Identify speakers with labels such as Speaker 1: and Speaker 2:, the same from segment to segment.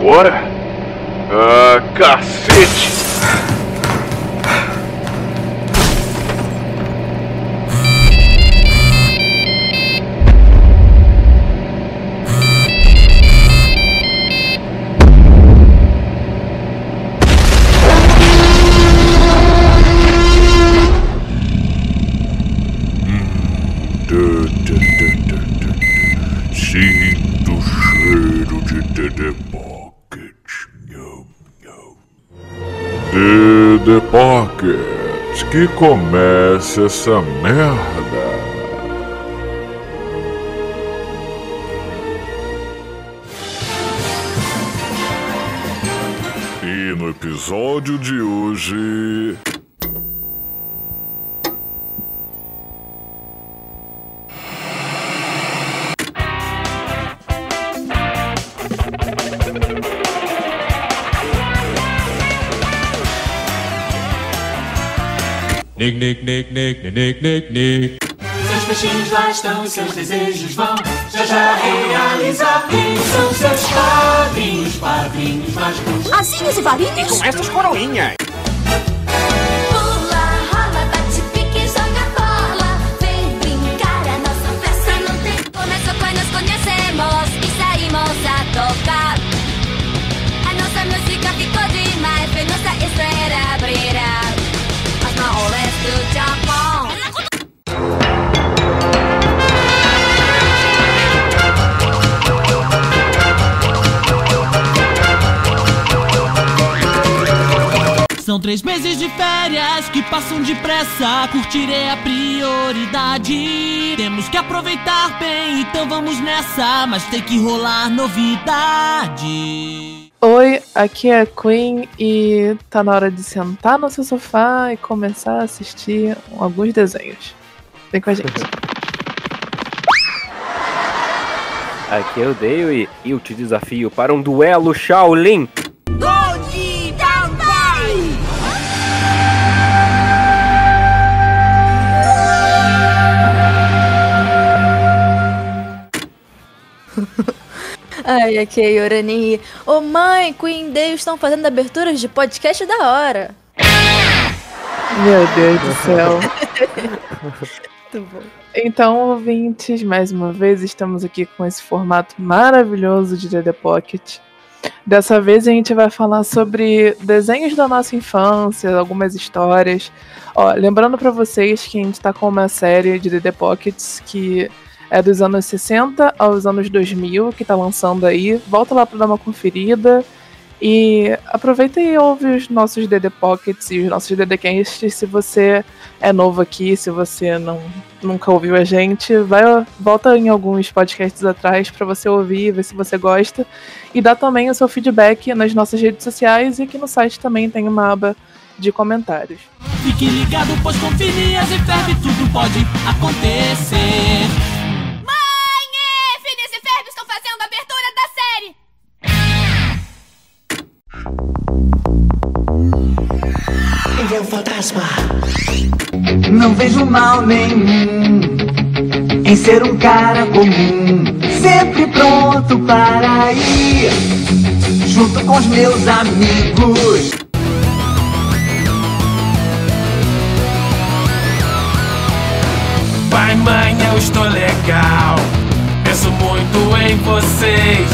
Speaker 1: Agora?
Speaker 2: Comece essa merda.
Speaker 3: Nick, nick, nick, nick, nick, nick, nick.
Speaker 4: Seus peixinhos lá estão e seus desejos vão já já realizar. Quem são seus padrinhos, padrinhos mágicos?
Speaker 5: Asinhos e varinhos?
Speaker 6: Com essas coroinhas.
Speaker 7: São três meses de férias que passam depressa. Curtir é a prioridade. Temos que aproveitar bem, então vamos nessa. Mas tem que rolar novidade.
Speaker 8: Oi, aqui é a Queen e tá na hora de sentar no seu sofá e começar a assistir alguns desenhos. Vem com a gente.
Speaker 9: Aqui é o Dale e eu te desafio para um duelo Shaolin.
Speaker 10: Ai, aqui é Yorani. Ô mãe, Queen Day estão fazendo aberturas de podcast da hora.
Speaker 8: Meu Deus do céu.
Speaker 10: Muito bom.
Speaker 8: Então, ouvintes, mais uma vez estamos aqui com esse formato maravilhoso de DD Pocket. Dessa vez a gente vai falar sobre desenhos da nossa infância, algumas histórias. Ó, lembrando pra vocês que a gente tá com uma série de DD Pockets que é dos anos 60 aos anos 2000, que tá lançando aí. Volta lá pra dar uma conferida. E aproveita e ouve os nossos DD Pockets e os nossos DD Casts se você é novo aqui, se você não nunca ouviu a gente, vai volta em alguns podcasts atrás para você ouvir, ver se você gosta e dá também o seu feedback nas nossas redes sociais e aqui no site também tem uma aba de comentários.
Speaker 7: Fique ligado, pois com e Ferb tudo pode acontecer.
Speaker 4: Ele é um fantasma. Não vejo mal nenhum em ser um cara comum, sempre pronto para ir junto com os meus amigos.
Speaker 3: Pai, mãe, eu estou legal. Penso muito em vocês.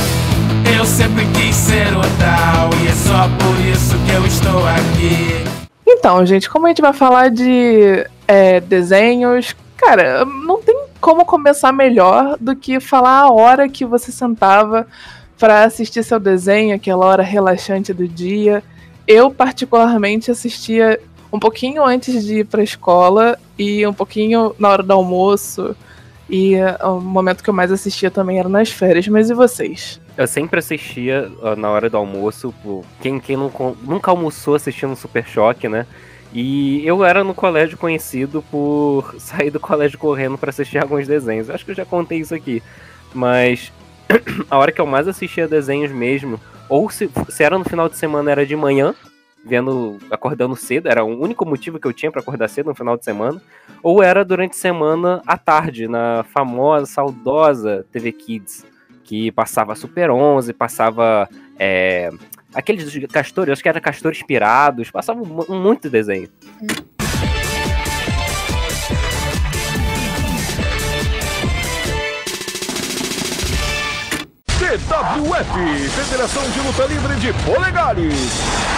Speaker 3: Eu sempre quis ser o tal. E é só por isso que eu estou aqui.
Speaker 8: Então, gente, como a gente vai falar de é, desenhos, cara, não tem como começar melhor do que falar a hora que você sentava para assistir seu desenho, aquela hora relaxante do dia. Eu, particularmente, assistia um pouquinho antes de ir para a escola e um pouquinho na hora do almoço. E é, o momento que eu mais assistia também era nas férias. Mas e vocês?
Speaker 9: Eu sempre assistia ó, na hora do almoço. Quem, quem con- nunca almoçou assistindo Super Choque, né? E eu era no colégio conhecido por sair do colégio correndo pra assistir alguns desenhos. Eu acho que eu já contei isso aqui. Mas a hora que eu mais assistia desenhos mesmo, ou se, se era no final de semana, era de manhã, vendo, acordando cedo, era o único motivo que eu tinha pra acordar cedo no final de semana, ou era durante a semana à tarde, na famosa, saudosa TV Kids. que passava Super 11, passava é, aqueles dos castores, acho que era castores inspirados, passava mu- muito desenho.
Speaker 2: TWF, Federação de Luta Livre de Polegares.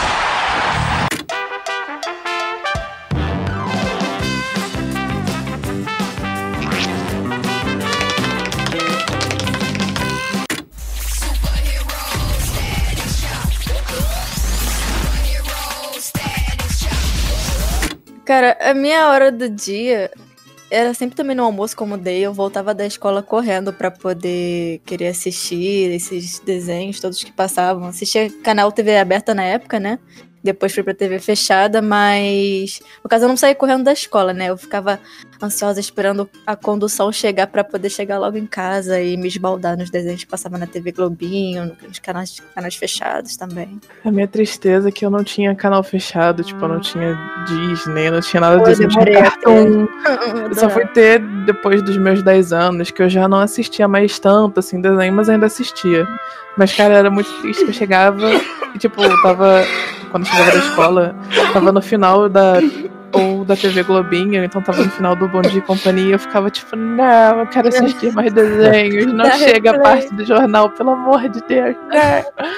Speaker 10: Cara, a minha hora do dia era sempre também no almoço, como dei. Eu voltava da escola correndo pra poder querer assistir esses desenhos todos que passavam. Assistia canal TV aberta na época, né? Depois fui pra TV fechada, mas. No caso, eu não saía correndo da escola, né? Eu ficava ansiosa esperando a condução chegar pra poder chegar logo em casa e me esbaldar nos desenhos que passavam na TV Globinho, nos canais, canais fechados também.
Speaker 8: A minha tristeza é que eu não tinha canal fechado, tipo, eu não tinha Disney, eu não tinha nada
Speaker 10: Pô,
Speaker 8: disso, não tinha Cartoon. Eu só fui ter depois dos meus 10 anos, que eu já não assistia mais tanto, assim, desenho, mas ainda assistia. Mas, cara, era muito triste que eu chegava e, tipo, eu tava. Quando eu chegava da escola, tava no final da. Ou da TV Globinho, então tava no final do Bom Dia e Companhia, eu ficava tipo, não, eu quero assistir mais desenhos, não chega a parte do jornal, pelo amor de Deus. não.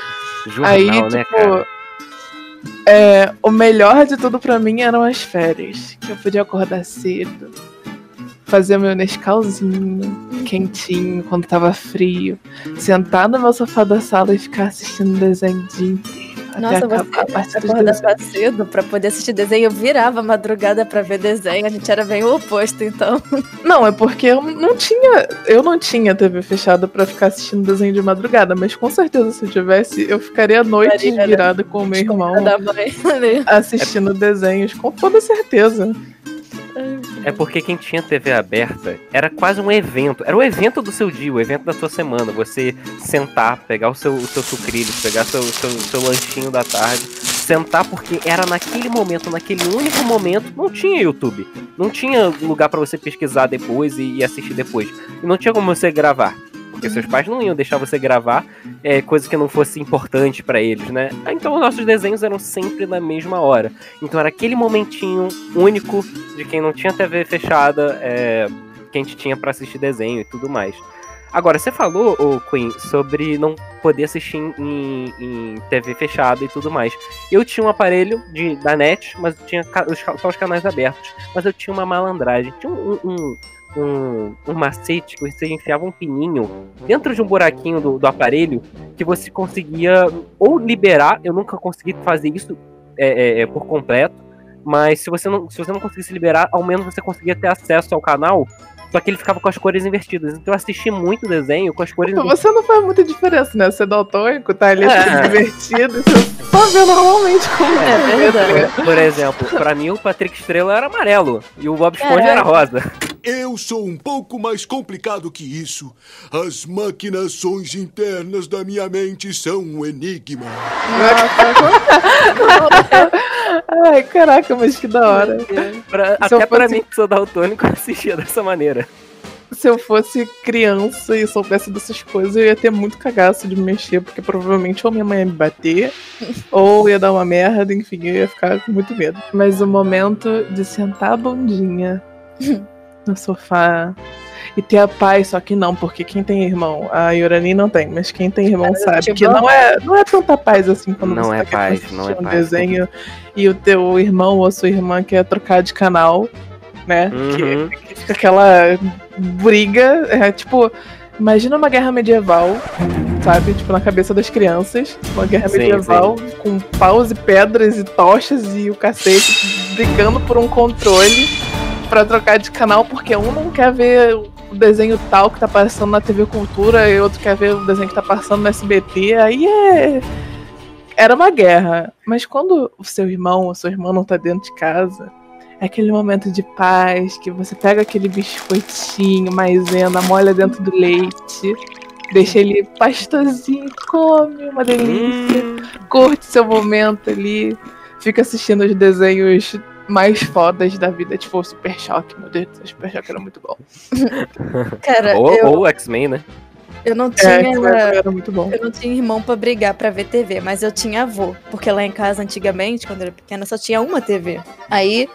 Speaker 9: Jornal,
Speaker 8: Aí,
Speaker 9: né,
Speaker 8: tipo,
Speaker 9: cara?
Speaker 8: é, o melhor de tudo pra mim eram as férias. Que eu podia acordar cedo, fazer meu Nescauzinho quentinho quando tava frio, sentar no meu sofá da sala e ficar assistindo desenho o dia inteiro.
Speaker 10: Nossa,
Speaker 8: a
Speaker 10: você
Speaker 8: dos
Speaker 10: acordava cedo pra poder assistir desenho. Eu virava a madrugada pra ver desenho. A gente era bem o oposto, então.
Speaker 8: Não, é porque eu não tinha. Eu não tinha TV fechada pra ficar assistindo desenho de madrugada, mas com certeza se eu tivesse, eu ficaria à noite
Speaker 10: né?
Speaker 8: virada com o meu irmão
Speaker 10: né?
Speaker 8: assistindo desenhos, com toda certeza.
Speaker 9: É porque quem tinha TV aberta era quase um evento. Era o evento do seu dia, o evento da sua semana. Você sentar, pegar o seu, o seu sucrilhos, pegar seu, seu, seu lanchinho da tarde, sentar, porque era naquele momento, naquele único momento, não tinha YouTube. Não tinha lugar pra você pesquisar depois e, e assistir depois. E não tinha como você gravar. Porque seus pais não iam deixar você gravar é, coisa que não fosse importante pra eles, né? Então os nossos desenhos eram sempre na mesma hora. Então era aquele momentinho único de quem não tinha TV fechada, é, que a gente tinha pra assistir desenho e tudo mais. Agora, você falou, Queen, sobre não poder assistir em, em TV fechada e tudo mais. Eu tinha um aparelho de, da net, mas tinha só os canais abertos. Mas eu tinha uma malandragem. Tinha um, um, um, um macete que você enfiava um pininho dentro de um buraquinho do, do aparelho que você conseguia ou liberar. Eu nunca consegui fazer isso é, é, é, por completo. Mas se você, não, se você não conseguisse liberar, ao menos você conseguia ter acesso ao canal. Só que ele ficava com as cores invertidas. Então eu assisti muito desenho com as cores invertidas.
Speaker 8: Você não faz muita diferença, né? Você é daltônico, tá ali
Speaker 9: É.
Speaker 8: tudo divertido, você só vê normalmente como
Speaker 10: É verdade.
Speaker 9: Por, exemplo, pra mim o Patrick Estrela era amarelo e o Bob Esponja
Speaker 10: Caraca.
Speaker 9: era rosa.
Speaker 6: Eu sou um pouco mais complicado que isso. As maquinações internas da minha mente são um enigma.
Speaker 8: Ai, caraca, mas que da hora.
Speaker 9: Pra- até pra mim que sou daltônico, eu assistia dessa maneira.
Speaker 8: Se eu fosse criança e soubesse dessas coisas, eu ia ter muito cagaço de mexer, porque provavelmente ou minha mãe ia me bater, ou ia dar uma merda, enfim, eu ia ficar com muito medo. Mas o momento de sentar a bundinha no sofá e ter a paz, só que não, porque quem tem irmão, a Yorani não tem, mas quem tem irmão sabe
Speaker 10: tipo,
Speaker 8: que não é, não é tanta paz assim quando
Speaker 9: Não
Speaker 8: você
Speaker 9: é
Speaker 8: tá
Speaker 9: paz, não é
Speaker 8: um
Speaker 9: paz.
Speaker 8: desenho e o teu irmão ou sua irmã quer trocar de canal, né?
Speaker 9: Uhum.
Speaker 8: que fica aquela briga, é tipo, imagina uma guerra medieval, sabe? Tipo, na cabeça das crianças, uma guerra
Speaker 9: Sim,
Speaker 8: medieval com paus e pedras e tochas e o cacete brigando por um controle pra trocar de canal, porque um não quer ver o desenho tal que tá passando na TV Cultura e outro quer ver o desenho que tá passando no SBT, aí é. Era uma guerra. Mas quando o seu irmão ou sua irmã não tá dentro de casa, aquele momento de paz que você pega aquele biscoitinho maisena, molha dentro do leite, deixa ele pastosinho, come, uma delícia,
Speaker 9: Hum,
Speaker 8: curte seu momento ali, fica assistindo os desenhos mais fodas da vida, tipo o Super Choque, meu Deus do céu, Super Choque era muito bom.
Speaker 10: Cara,
Speaker 9: ou
Speaker 10: eu,
Speaker 9: ou X-Men, né?
Speaker 10: Eu não
Speaker 8: É,
Speaker 10: tinha.
Speaker 8: esse era, era muito bom.
Speaker 10: Eu não tinha irmão pra brigar pra ver TV, mas eu tinha avô. Porque lá em casa, antigamente, quando eu era pequena, só tinha uma TV. Aí,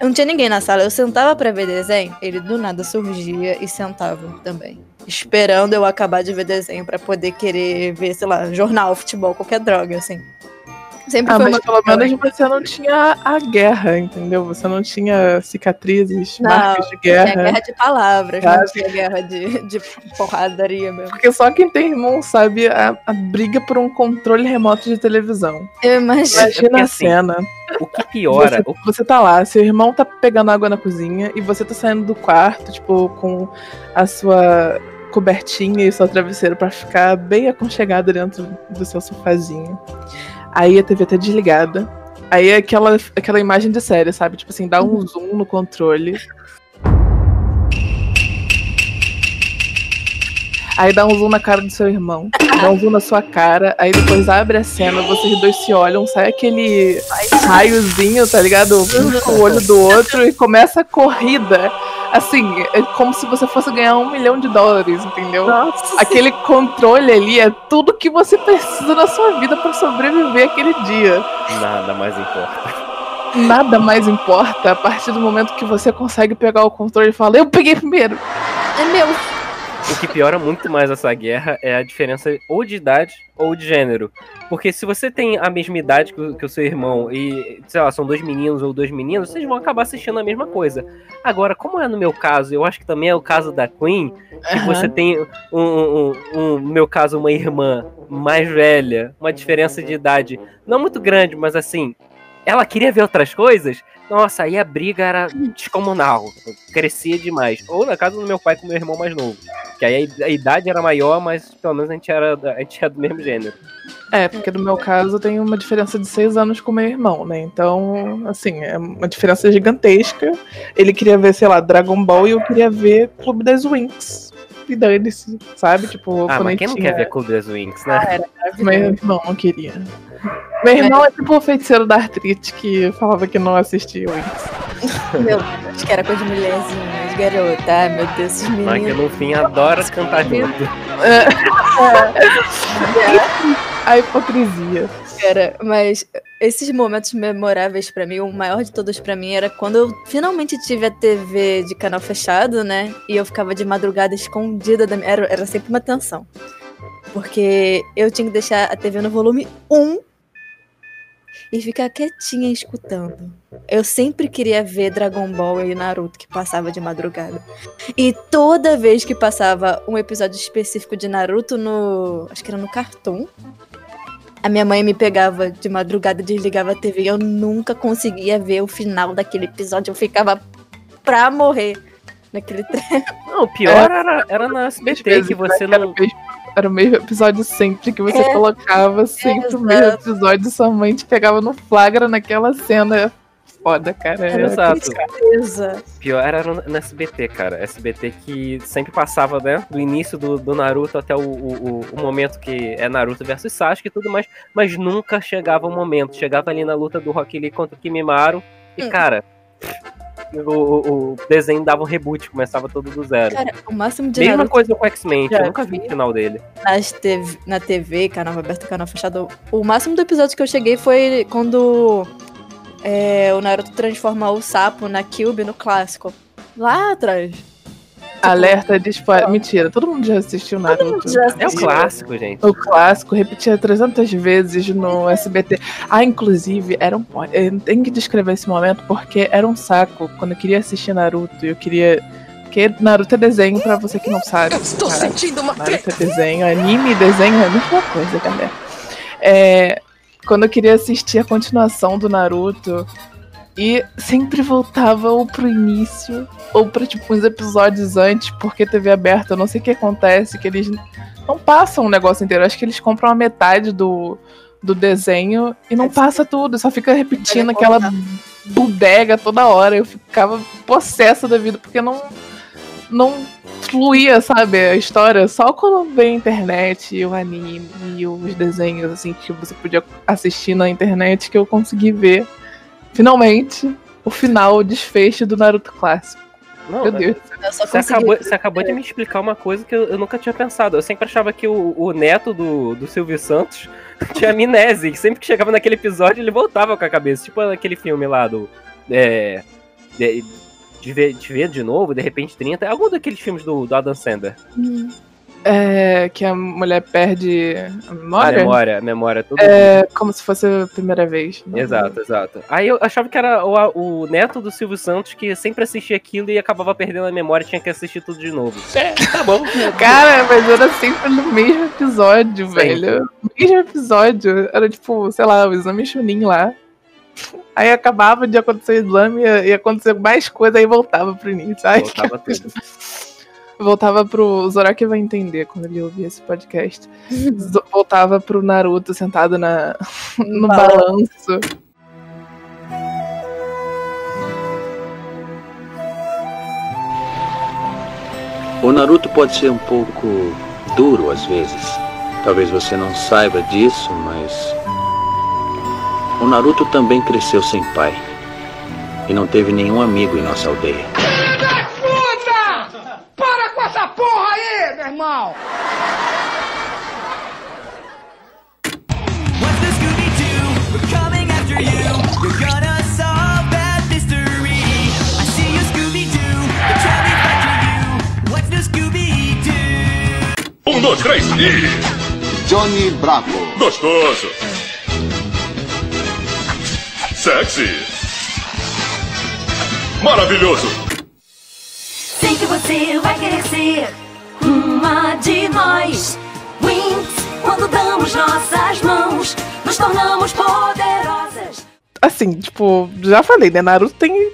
Speaker 10: não tinha ninguém na sala. Eu sentava pra ver desenho, ele do nada surgia e sentava também. Esperando eu acabar de ver desenho pra poder querer ver, sei lá, jornal, futebol, qualquer droga, assim. Sempre
Speaker 8: Ah,
Speaker 10: foi
Speaker 8: mas
Speaker 10: uma
Speaker 8: pelo menos você não tinha a guerra, entendeu? Você não tinha cicatrizes,
Speaker 10: Não,
Speaker 8: marcas de
Speaker 10: Tinha
Speaker 8: guerra.
Speaker 10: guerra de palavras, não tinha guerra de, de porradaria mesmo.
Speaker 8: Porque só quem tem irmão sabe a, a briga por um controle remoto de televisão.
Speaker 10: Eu imagino.
Speaker 8: Imagina
Speaker 9: porque
Speaker 8: a
Speaker 9: assim,
Speaker 8: cena.
Speaker 9: O que piora,
Speaker 8: Você, você tá lá, seu irmão tá pegando água na cozinha e você tá saindo do quarto, tipo, com a sua cobertinha e o seu travesseiro pra ficar bem aconchegado dentro do seu sofazinho. Aí a TV tá desligada. Aí é aquela, aquela imagem de série, sabe? Tipo assim, dá um zoom no controle. Aí dá um zoom na cara do seu irmão. Dá um zoom na sua cara. Aí depois abre a cena, vocês dois se olham, sai aquele raiozinho, tá ligado? Um com o olho do outro e começa a corrida. Assim, é como se você fosse ganhar um milhão de dólares, entendeu? Aquele controle ali é tudo que você precisa na sua vida pra sobreviver aquele dia.
Speaker 9: nada mais importa.
Speaker 8: Nada mais importa a partir do momento que você consegue pegar o controle e falar, eu peguei primeiro.
Speaker 10: É meu.
Speaker 9: O que piora muito mais essa guerra é a diferença ou de idade ou de gênero. Porque se você tem a mesma idade que o, que o seu irmão e, sei lá, são dois meninos ou duas meninas, vocês vão acabar assistindo a mesma coisa. Agora, como é no meu caso, eu acho que também é o caso da Queen, que
Speaker 8: Aham.
Speaker 9: você tem, um, um- um- no meu caso, uma irmã mais velha, uma diferença de idade não muito grande, mas assim, ela queria ver outras coisas, nossa, aí a briga era descomunal, crescia demais. Ou na casa do meu pai com meu irmão mais novo, que aí a idade era maior, mas pelo menos a gente era, a gente era do mesmo gênero.
Speaker 8: É, porque no meu caso eu tenho uma diferença de seis anos com meu irmão, né? Então, assim, é uma diferença gigantesca. Ele queria ver, sei lá, Dragon Ball e eu queria ver Clube das Winx. E dane-se, sabe? Tipo,
Speaker 9: Ah, mas quem não
Speaker 8: tinha...
Speaker 9: quer ver Clube das Winx, né?
Speaker 10: Ah, era
Speaker 8: Meu
Speaker 10: maravilhoso.
Speaker 8: irmão não queria. Meu irmão é tipo o feiticeiro da artrite que falava que não assistia Winx.
Speaker 10: Meu Deus, que era coisa de mulherzinha, de garota. Ai, meu Deus, esses
Speaker 9: Mas que
Speaker 10: meninos.
Speaker 9: no fim adora cantar junto.
Speaker 8: A hipocrisia.
Speaker 10: Era, mas esses momentos memoráveis pra mim, o maior de todos pra mim era quando eu finalmente tive a TV de canal fechado, né? E eu ficava de madrugada escondida da minha. Era, era sempre uma tensão. Porque eu tinha que deixar a TV no volume 1 e ficar quietinha escutando. Eu sempre queria ver Dragon Ball e Naruto que passava de madrugada. E toda vez que passava um episódio específico de Naruto no. Acho que era no Cartoon. A minha mãe me pegava de madrugada, desligava a TV e eu nunca conseguia ver o final daquele episódio. Eu ficava pra morrer naquele trem.
Speaker 9: Não, o pior era, era na SBT, que você
Speaker 8: Era
Speaker 9: não.
Speaker 8: Era o mesmo episódio sempre que você
Speaker 10: É.
Speaker 8: colocava, sempre o mesmo episódio, sua mãe te pegava no flagra naquela cena. Foda, cara. É,
Speaker 9: Exato. Pior era no, no SBT, cara. SBT que sempre passava, né? Do início do, do Naruto até o, o, o- o momento que é Naruto versus Sasuke e tudo mais. Mas nunca chegava o momento. Chegava ali na luta do Rock Lee contra o Kimimaro. E,
Speaker 10: Hum.
Speaker 9: cara. O, o- o desenho dava um reboot, começava tudo do zero.
Speaker 10: Cara, o máximo de
Speaker 9: Mesma
Speaker 10: Naruto
Speaker 9: coisa com o X-Men, eu nunca vi o final dele.
Speaker 10: nas TV, na TV, canal aberto, canal fechado. O máximo do episódio que eu cheguei foi quando é, o Naruto transforma o sapo na Cube no clássico. Lá atrás.
Speaker 8: Alerta de spoiler. Mentira, todo mundo já assistiu Naruto.
Speaker 10: já
Speaker 9: É o clássico, gente.
Speaker 8: O clássico, repetia 300 vezes no SBT. Ah, inclusive, era um. Eu tenho que descrever esse momento porque era um saco quando eu queria assistir Naruto e eu queria. Porque Naruto é desenho, pra você que não sabe. Eu estou sentindo uma Naruto é desenho, anime e desenho é a mesma coisa, galera. É, quando eu queria assistir a continuação do Naruto e sempre voltava ou pro início ou pra tipo uns episódios antes, porque TV aberta, eu não sei o que acontece, que eles não passam o negócio inteiro. Acho que eles compram a metade do, do desenho e não passa tudo, só fica repetindo aquela bodega toda hora. Eu ficava possessa da vida, porque não, não fluía, sabe, a história. Só quando veio a internet, e o anime e os desenhos, assim, que você podia assistir na internet, que eu consegui ver, finalmente, o final, o desfecho do Naruto clássico.
Speaker 9: Não,
Speaker 8: Meu Deus.
Speaker 10: Eu só
Speaker 9: Você acabou, você acabou de me explicar uma coisa que eu, eu nunca tinha pensado. Eu sempre achava que o, o neto do, do Silvio Santos tinha amnésia. E sempre que chegava naquele episódio, ele voltava com a cabeça. Tipo aquele filme lá do. É, de, de, ver, de ver de novo, de repente 30. É algum daqueles filmes do, do Adam Sandler.
Speaker 10: Hum.
Speaker 8: É, que a mulher perde a
Speaker 9: A
Speaker 8: memória?
Speaker 9: memória, a memória, tudo.
Speaker 8: É como se fosse a primeira vez.
Speaker 9: Exato, exato. Aí eu achava que era o, o neto do Silvio Santos que sempre assistia aquilo e acabava perdendo a memória e tinha que assistir tudo de novo. É, tá bom.
Speaker 8: Cara, mas era sempre no mesmo episódio,
Speaker 9: Sempre.
Speaker 8: velho. Mesmo episódio. Era tipo, sei lá, o exame Chunin lá. Aí acabava de acontecer o exame, ia acontecer mais coisa, aí voltava pro início. Ai,
Speaker 9: Voltava tudo.
Speaker 8: Voltava pro. O Zorak vai entender quando ele ouvir esse podcast. Voltava pro Naruto sentado na, no balanço.
Speaker 11: O Naruto pode ser um pouco duro às vezes. Talvez você não saiba disso, mas. O Naruto também cresceu sem pai. E não teve nenhum amigo em nossa aldeia.
Speaker 12: Puta! Para com essa porra aí, meu irmão!
Speaker 4: What's the Scooby-Doo? We're coming after you. You're gonna solve that mystery. I see you, Scooby-Doo. We're trying to find you. What's the Scooby-Doo?
Speaker 1: Um, dois, três e.
Speaker 13: Johnny Bravo.
Speaker 1: Gostoso. Sexy. Maravilhoso.
Speaker 5: Você vai querer ser uma de nós. Winx, quando damos nossas mãos, nos tornamos poderosas.
Speaker 8: Assim, tipo, já falei, né? Naruto tem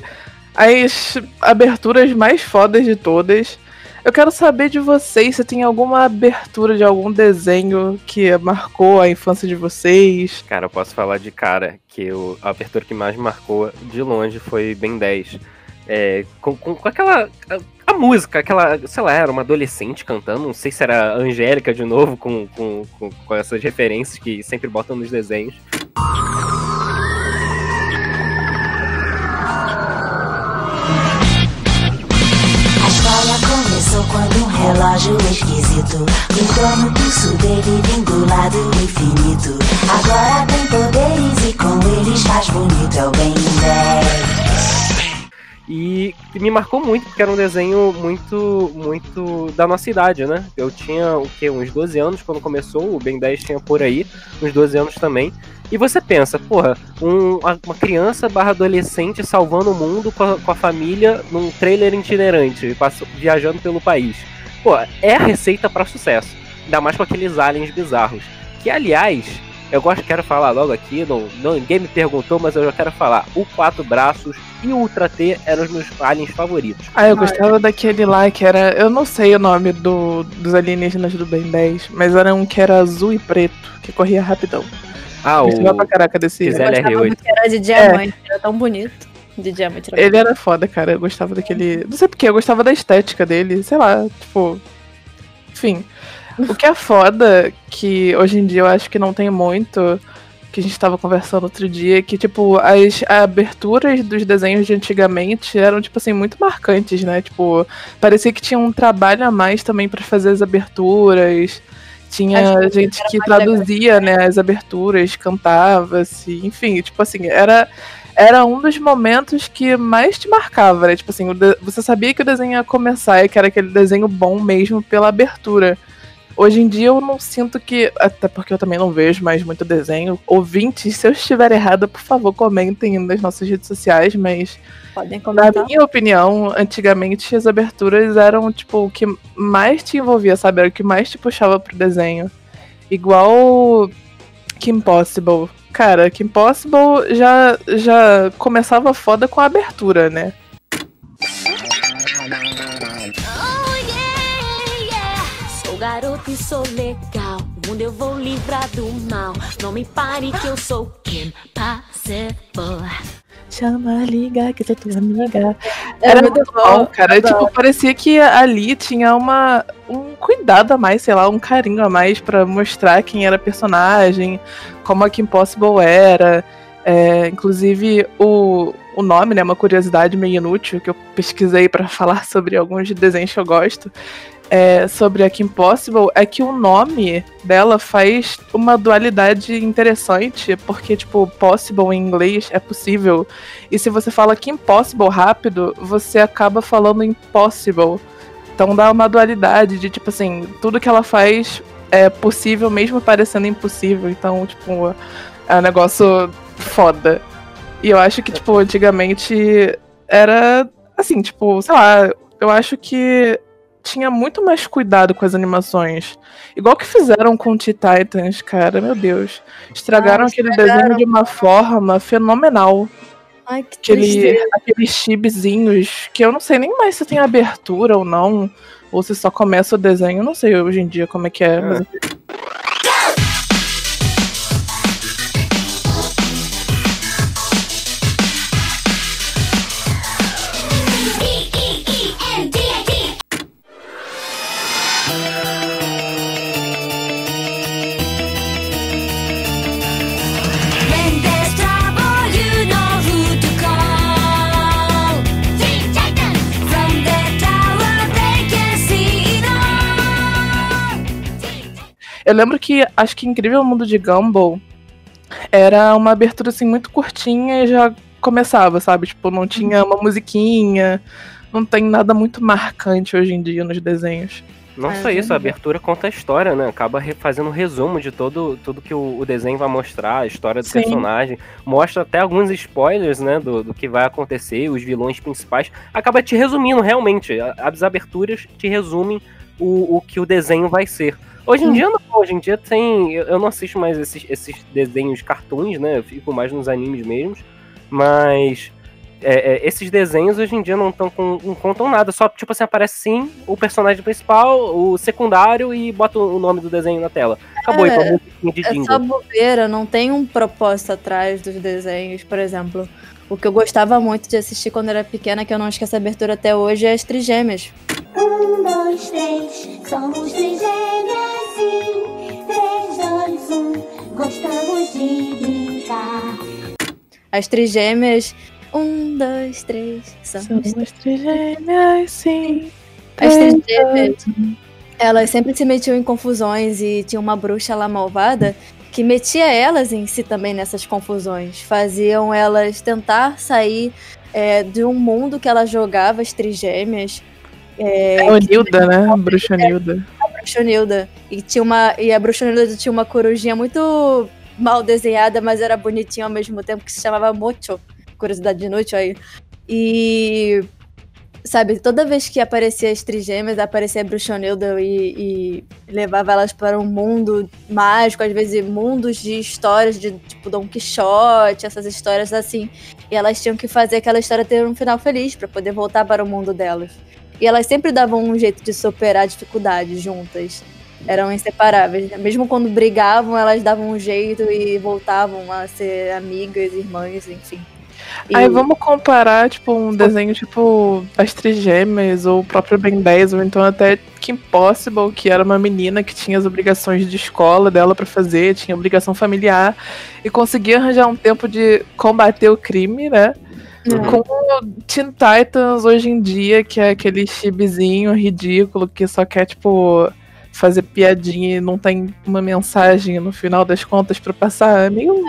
Speaker 8: as aberturas mais fodas de todas. Eu quero saber de vocês se tem alguma abertura de algum desenho que marcou a infância de vocês.
Speaker 9: Cara, eu posso falar de cara que o, a abertura que mais me marcou de longe foi Ben 10. É, com, com, com aquela. A, música, aquela. Sei lá, era uma adolescente cantando. Não sei se era Angélica de novo, com, com, com, com essas referências que sempre botam nos desenhos.
Speaker 14: Começou quando um relógio esquisito Gritou no pulso dele vindo lá do infinito Agora tem poderes e com eles faz bonito É o Ben 10
Speaker 9: E me marcou muito, porque era um desenho muito, muito da nossa idade, né? Eu tinha, o quê? Uns 12 anos quando começou, o Ben 10 tinha por aí, uns 12 anos também. E você pensa, porra, um- uma criança barra adolescente salvando o mundo com a, com a família num trailer itinerante, viajando pelo país. Pô, é a receita pra sucesso. Ainda mais com aqueles aliens bizarros. Que, aliás, eu gosto, quero falar logo aqui, não, não- ninguém me perguntou, mas eu já quero falar. O Quatro Braços e o Ultra T eram os meus aliens favoritos.
Speaker 8: Ah, eu gostava daquele lá que era. Eu não sei o nome do, dos alienígenas do Ben 10, mas era um que era azul e preto, que corria rapidão.
Speaker 9: Ah, o
Speaker 8: Gostava pra caraca desse.
Speaker 10: Eu gostava
Speaker 9: R8.
Speaker 10: do que era de diamante, era tão bonito. De diamante. Era
Speaker 8: Ele era foda, cara. Eu gostava daquele. Não sei porquê, eu gostava da estética dele. Sei lá, tipo. Enfim. O que é foda, que hoje em dia eu acho que não tem muito, que a gente tava conversando outro dia, que, tipo, as aberturas dos desenhos de antigamente eram, tipo assim, muito marcantes, né? Tipo, parecia que tinha um trabalho a mais também pra fazer as aberturas. Tinha
Speaker 10: Acho
Speaker 8: gente que
Speaker 10: legal.
Speaker 8: traduzia, né, as aberturas, cantava-se, enfim, tipo assim, era era um dos momentos que mais te marcava, né? Tipo assim, você sabia que o desenho ia começar e que era aquele desenho bom mesmo pela abertura. Hoje em dia eu não sinto que, até porque eu também não vejo mais muito desenho. Ouvintes, se eu estiver errada, por favor, comentem nas nossas redes sociais, mas
Speaker 10: Podem
Speaker 8: na
Speaker 10: comentar.
Speaker 8: minha opinião, antigamente as aberturas eram, tipo, o que mais te envolvia, sabe? Era o que mais te puxava pro desenho. Igual Kim Possible. Cara, Kim Possible já, já começava foda com a abertura, né?
Speaker 5: Garoto e sou legal. O mundo eu vou livrar do mal. Não me pare que eu sou Kim Possible.
Speaker 8: Chama, liga, que sou tua amiga.
Speaker 10: Era
Speaker 8: Era
Speaker 10: muito bom,
Speaker 8: bom, cara. Tipo, parecia que ali tinha uma, um cuidado a mais, sei lá, um carinho a mais pra mostrar quem era a personagem, como a Kim Possible era. É, inclusive, o, o nome, né? Uma curiosidade meio inútil que eu pesquisei pra falar sobre alguns desenhos que eu gosto. É, sobre a Kim Possible é que o nome dela faz uma dualidade interessante, porque, tipo, possible em inglês é possível. E se você fala Kim Possible rápido, você acaba falando impossible. Então dá uma dualidade de, tipo assim, tudo que ela faz é possível mesmo parecendo impossível. Então, tipo, é um negócio foda. E eu acho que, tipo, antigamente era assim, tipo, sei lá, eu acho que tinha muito mais cuidado com as animações. Igual que fizeram com Teen Titans, cara, meu Deus. Estragaram
Speaker 10: Ah,
Speaker 8: aquele
Speaker 10: estragaram.
Speaker 8: desenho de uma forma fenomenal.
Speaker 10: Ai, que
Speaker 8: Aquele, aqueles chibizinhos que eu não sei nem mais se tem abertura ou não. Ou se só começa o desenho. Eu não sei hoje em dia como é que é. mas- Eu lembro que acho que Incrível Mundo de Gumball era uma abertura assim muito curtinha e já começava, sabe? Tipo, não tinha uma musiquinha, não tem nada muito marcante hoje em dia nos desenhos.
Speaker 9: Não
Speaker 10: Ah,
Speaker 9: só isso, a abertura conta a história, né? Acaba fazendo um resumo de todo, tudo que o, o desenho vai mostrar, a história do
Speaker 8: Sim.
Speaker 9: personagem. Mostra até alguns spoilers, né? Do, do que vai acontecer, os vilões principais. Acaba te resumindo, realmente. As aberturas te resumem o, o que o desenho vai ser. Hoje em
Speaker 8: Hum.
Speaker 9: dia não, hoje em dia tem. Eu eu não assisto mais esses, esses desenhos cartoons, né? Eu fico mais nos animes mesmos. Mas é, é, esses desenhos hoje em dia não, tão com, não contam nada. Só, tipo assim, aparece sim o personagem principal, o secundário e bota o nome do desenho na tela. Acabou,
Speaker 10: É,
Speaker 9: e pra musiquinha de
Speaker 10: É
Speaker 9: jingle.
Speaker 10: só bobeira, não tem um propósito atrás dos desenhos. Por exemplo, o que eu gostava muito de assistir quando era pequena, que eu não esqueço a abertura até hoje, é as Trigêmeas.
Speaker 5: Um, dois, três, somos trigêmeas, sim. Três, dois, um, gostamos de brincar.
Speaker 10: As Trigêmeas. Um, dois, três, somos
Speaker 8: Somos trigêmeas, sim.
Speaker 10: As
Speaker 8: Três,
Speaker 10: trigêmeas, elas sempre se metiam em confusões e tinha uma bruxa lá malvada que metia elas em si também nessas confusões. Faziam elas tentar sair é, de um mundo que ela jogava, as trigêmeas. É,
Speaker 8: É o Nilda, né? A bruxa Nilda.
Speaker 10: a Bruxonilda. E, tinha uma, e a Bruxonilda tinha uma corujinha muito mal desenhada, mas era bonitinha ao mesmo tempo, que se chamava Mocho. Curiosidade inútil aí. E. Sabe, toda vez que aparecia as trigêmeas, aparecia a Bruxonilda e, e levava elas para um mundo mágico, às vezes mundos de histórias de tipo Dom Quixote, essas histórias assim. E elas tinham que fazer aquela história ter um final feliz para poder voltar para o mundo delas. E elas sempre davam um jeito de superar dificuldades juntas. Eram inseparáveis. Mesmo quando brigavam, elas davam um jeito e voltavam a ser amigas, irmãs, enfim. E-
Speaker 8: Aí vamos comparar, tipo, um desenho tipo As Trigêmeas, ou o próprio Ben 10, ou então até Kim Possible, que era uma menina que tinha as obrigações de escola dela pra fazer, tinha obrigação familiar, e conseguia arranjar um tempo de combater o crime, né? Com o Teen Titans hoje em dia, que é aquele chibizinho ridículo que só quer, tipo, fazer piadinha e não tem uma mensagem no final das contas pra passar. É meio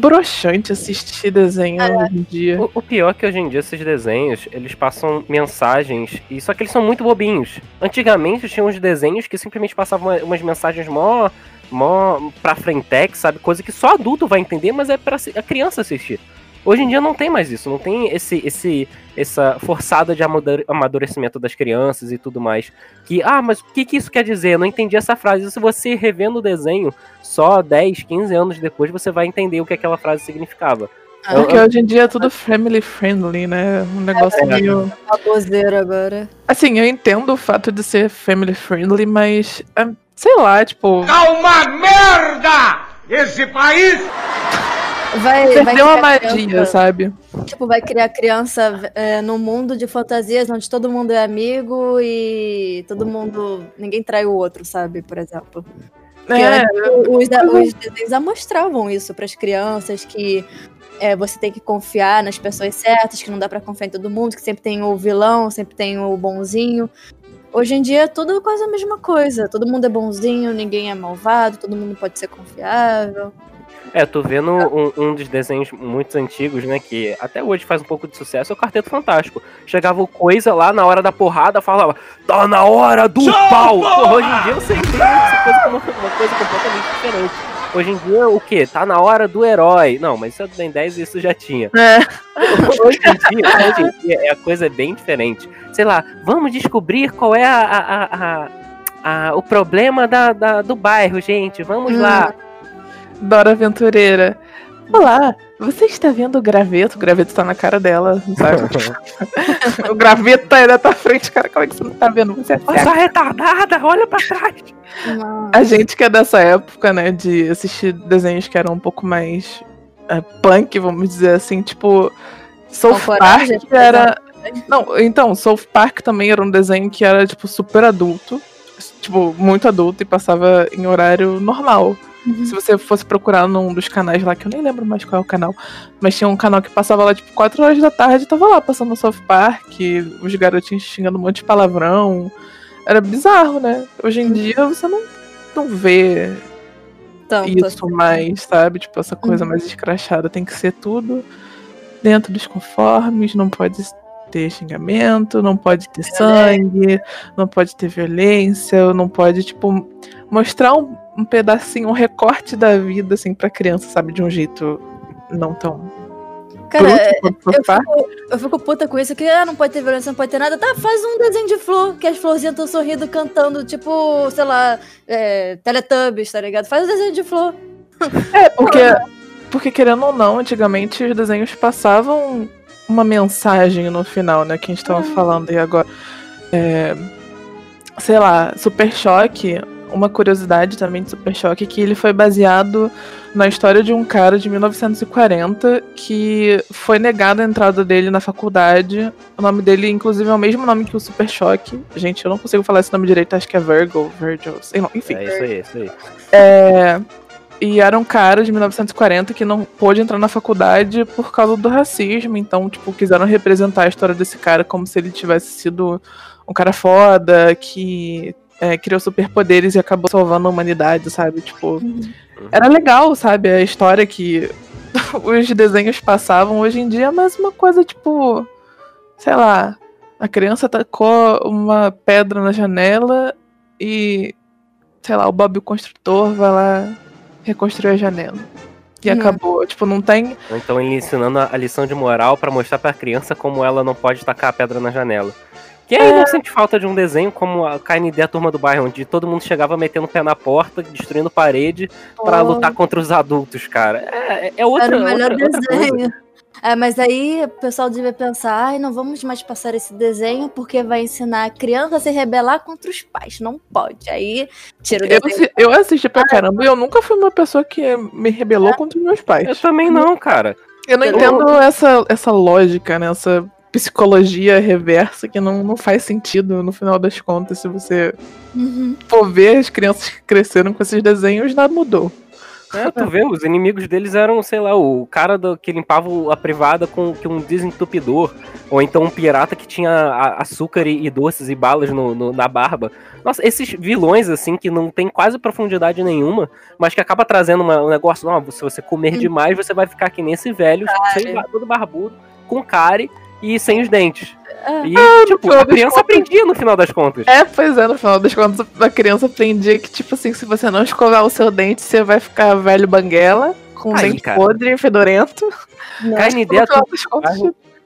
Speaker 8: broxante assistir desenho hoje em dia.
Speaker 9: O, o pior é que hoje em dia esses desenhos, eles passam mensagens, e só que eles são muito bobinhos. Antigamente tinha uns desenhos que simplesmente passavam uma- umas mensagens mó, mó pra frentex, sabe? Coisa que só adulto vai entender, mas é pra a criança assistir. Hoje em dia não tem mais isso, não tem esse, esse, essa forçada de amadure- amadurecimento das crianças e tudo mais. Que, ah, mas o que, que isso quer dizer? Eu não entendi essa frase. Se você revendo o desenho só 10, 15 anos depois, você vai entender o que aquela frase significava. Eu-
Speaker 8: Porque hoje em dia é tudo family friendly, né? Um negócio
Speaker 10: É,
Speaker 8: meio.
Speaker 10: Baboseira agora.
Speaker 8: Assim, eu entendo o fato de ser family friendly, mas. ah, Sei lá, tipo.
Speaker 12: Tá uma merda! Esse país!
Speaker 10: Vai, vai
Speaker 8: Perdeu a
Speaker 10: criar
Speaker 8: magia,
Speaker 10: criança-
Speaker 8: sabe?
Speaker 10: Tipo, vai criar criança é, num mundo de fantasias onde todo mundo é amigo e todo mundo. ninguém trai o outro, sabe? Por exemplo.
Speaker 8: É,
Speaker 10: antes, os, os desenhos amostravam isso para as crianças que é, você tem que confiar nas pessoas certas, que não dá pra confiar em todo mundo, que sempre tem o vilão, sempre tem o bonzinho. Hoje em dia é tudo quase a mesma coisa. Todo mundo é bonzinho, ninguém é malvado, todo mundo pode ser confiável.
Speaker 9: É, tô vendo um, um dos desenhos muito antigos, né? Que até hoje faz um pouco de sucesso, é o Quarteto Fantástico. Chegava o coisa lá na hora da porrada, falava, tá na hora do pau! Porra, hoje em dia você entende essa coisa como uma coisa completamente diferente. Hoje em dia, o quê? Tá na hora do herói. Não, mas isso é do Ben 10 isso já tinha. Hoje em dia, hoje em dia, é a coisa bem diferente. Sei lá, vamos descobrir qual é a, a- a- a- a- o problema da, da- do bairro, gente. Vamos
Speaker 8: Hum.
Speaker 9: lá.
Speaker 8: Dora Aventureira. Olá, você está vendo o graveto? O graveto tá na cara dela, sabe? o graveto tá aí na tua frente, cara. Como é que você não tá vendo? Você é
Speaker 9: tá retardada, olha pra trás.
Speaker 8: A gente que é dessa época, né, de assistir desenhos que eram um pouco mais é, punk, vamos dizer assim, tipo. South Park
Speaker 10: coragem,
Speaker 8: era. Não, então, South Park também era um desenho que era, tipo, super adulto. Tipo, muito adulto e passava em horário normal.
Speaker 10: Uhum.
Speaker 8: Se você fosse procurar num dos canais lá, que eu nem lembro mais qual é o canal, mas tinha um canal que passava lá, tipo, 4 horas da tarde, tava lá passando South Park, os garotinhos xingando um monte de palavrão. Era bizarro, né? Hoje em dia você não, não vê
Speaker 10: Tanto
Speaker 8: isso mais, sabe? Tipo, essa coisa
Speaker 10: Uhum.
Speaker 8: mais escrachada. Tem que ser tudo dentro dos conformes, não pode ter xingamento, não pode ter sangue, não pode ter violência, não pode, tipo, mostrar um, um pedacinho, um recorte da vida, assim, pra criança, sabe? De um jeito não tão.
Speaker 10: Cara,
Speaker 8: bruto
Speaker 10: eu fico, eu fico puta com isso, que ah, não pode ter violência, não pode ter nada. Tá, faz um desenho de flor, que as florzinhas estão sorrindo, cantando, tipo, sei lá, é, Teletubbies, tá ligado? Faz um desenho de flor.
Speaker 8: É, porque, porque querendo ou não, antigamente os desenhos passavam uma mensagem no final, né? Que a gente tava falando aí agora. É, sei lá, Super Choque, uma curiosidade também de Super Choque, que ele foi baseado na história de um cara de 1940 que foi negado a entrada dele na faculdade. O nome dele, inclusive, é o mesmo nome que o Super Choque. Gente, eu não consigo falar esse nome direito, acho que é Virgo, Virgil, sei lá, enfim.
Speaker 9: É isso aí, isso aí.
Speaker 8: É, e era um cara de 1940 que não pôde entrar na faculdade por causa do racismo. Então, tipo, quiseram representar a história desse cara como se ele tivesse sido um cara foda, que é, criou superpoderes e acabou salvando a humanidade, sabe? Tipo, era legal, sabe? A história que os desenhos passavam hoje em dia, mas uma coisa tipo, sei lá, a criança tacou uma pedra na janela e, sei lá, o Bob o construtor vai lá reconstruir a janela. E
Speaker 9: Hum.
Speaker 8: acabou. Tipo, não tem.
Speaker 9: Então ele ensinando a a lição de moral pra mostrar pra criança como ela não pode tacar a pedra na janela. Quem aí
Speaker 8: É.
Speaker 9: não sente falta de um desenho como a KND, a Turma do Bairro, onde todo mundo chegava metendo o pé na porta, destruindo parede pra
Speaker 10: Oh.
Speaker 9: lutar contra os adultos, cara. É, é outra,
Speaker 10: Era o melhor
Speaker 9: outra, outra coisa.
Speaker 10: desenho. É, mas aí o pessoal devia pensar, ai, não vamos mais passar esse desenho porque vai ensinar a criança a se rebelar contra os pais. Não pode. Aí tira o
Speaker 8: Eu,
Speaker 10: desenho.
Speaker 8: eu assisti pra caramba e eu nunca fui uma pessoa que me rebelou contra os meus pais.
Speaker 9: Eu também não, cara.
Speaker 8: Eu não
Speaker 9: Eu-
Speaker 8: entendo essa, essa lógica, né? Essa psicologia reversa que não, não faz sentido no final das contas. Se você
Speaker 10: Uhum.
Speaker 8: for ver as crianças que cresceram com esses desenhos, nada mudou.
Speaker 9: É, tu vê, os inimigos deles eram, sei lá, o cara do- que limpava o- a privada com, com um desentupidor, ou então um pirata que tinha a- açúcar e, e doces e balas no, no- na barba. Nossa, esses vilões, assim, que não tem quase profundidade nenhuma, mas que acaba trazendo uma- um negócio, não, se você comer demais, você vai ficar que nem esse velho, sem, ba- todo barbudo, com cárie e sem os dentes. E, tipo,
Speaker 8: final
Speaker 9: a criança
Speaker 8: contas-
Speaker 9: aprendia no final das contas.
Speaker 8: É, pois é, no final das contas, a criança aprendia que, tipo assim, se você não escovar o seu dente, você vai ficar velho banguela, com um
Speaker 9: Aí,
Speaker 8: dente
Speaker 9: cara.
Speaker 8: podre, fedorento.
Speaker 9: KND
Speaker 8: das contas,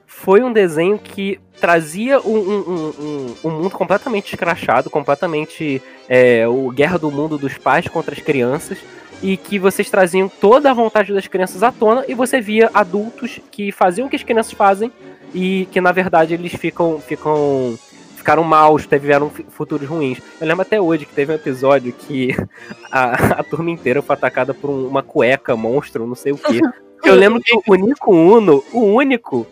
Speaker 9: foi um desenho que trazia um, um- um- um- um mundo completamente escrachado, completamente é, o Guerra do Mundo dos pais contra as crianças, e que vocês traziam toda a vontade das crianças à tona, e você via adultos que faziam o que as crianças fazem, e que na verdade eles ficam. ficam ficaram maus, tiveram futuros ruins. Eu lembro até hoje que teve um episódio que a, a turma inteira foi atacada por um- uma cueca monstro, não sei o quê. Eu lembro que o Nico Uno, o único,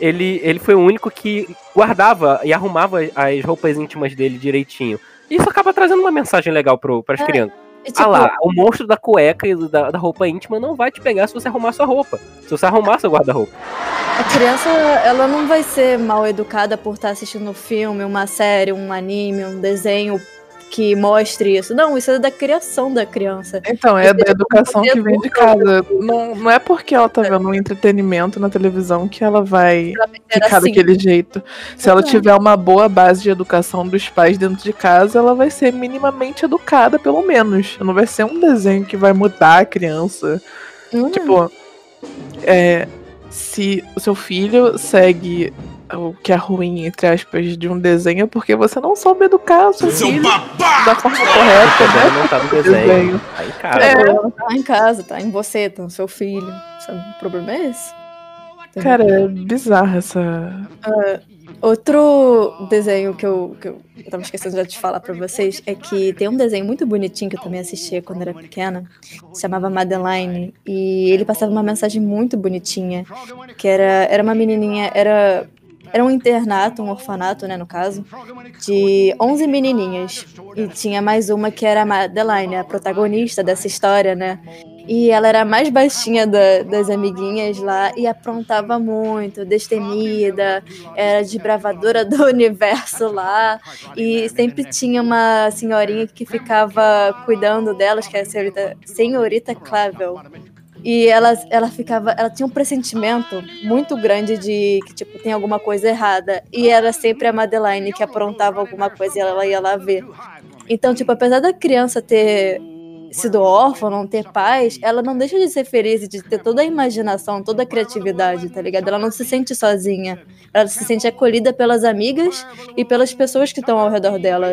Speaker 9: ele, ele foi o único que guardava e arrumava as roupas íntimas dele direitinho. Isso acaba trazendo uma mensagem legal para as
Speaker 10: É.
Speaker 9: crianças.
Speaker 10: Tipo,
Speaker 9: Ah lá, o monstro da cueca e da, da roupa íntima não vai te pegar se você arrumar sua roupa. Se você arrumar seu guarda-roupa.
Speaker 10: A criança, ela não vai ser mal educada por estar assistindo um filme, uma série, um anime, um desenho que mostre isso. Não, isso é da criação da criança.
Speaker 8: Então, é da educação que vem de casa. Não, não é porque ela tá vendo um entretenimento na televisão que ela vai ficar
Speaker 10: assim.
Speaker 8: daquele jeito. Se ela tiver uma boa base de educação dos pais dentro de casa, ela vai ser minimamente educada, pelo menos. Não vai ser um desenho que vai mudar a criança.
Speaker 10: Hum.
Speaker 8: Tipo, é, se o seu filho segue o que é ruim, entre aspas, de um desenho, é porque você não soube educar o seu filho da forma correta, né?
Speaker 9: Não tá no desenho. Aí, cara,
Speaker 10: É, tá em casa, tá em você, tá no seu filho. Sabe, o problema é esse.
Speaker 8: Cara, é bizarro essa.
Speaker 10: Ah, outro desenho que eu, que eu eu tava esquecendo já de falar pra vocês é que tem um desenho muito bonitinho que eu também assistia quando era pequena, se chamava Madeline, e ele passava uma mensagem muito bonitinha, que era, era uma menininha, era, era um internato, um orfanato, né, no caso, de 11 menininhas, e tinha mais uma que era a Madeline, a protagonista dessa história, né, e ela era a mais baixinha da- das amiguinhas lá e aprontava muito, destemida, era desbravadora do universo lá. E sempre tinha uma senhorinha que ficava cuidando delas, que era a senhorita, senhorita Clavel. E ela, ela ficava. Ela tinha um pressentimento muito grande de que, tipo, tem alguma coisa errada. E era sempre a Madeline que aprontava alguma coisa e ela ia lá ver. Então, tipo, apesar da criança ter sido órfã, não ter pais, ela não deixa de ser feliz e de ter toda a imaginação, toda a criatividade, tá ligado? Ela não se sente sozinha. Ela se sente acolhida pelas amigas e pelas pessoas que estão ao redor dela.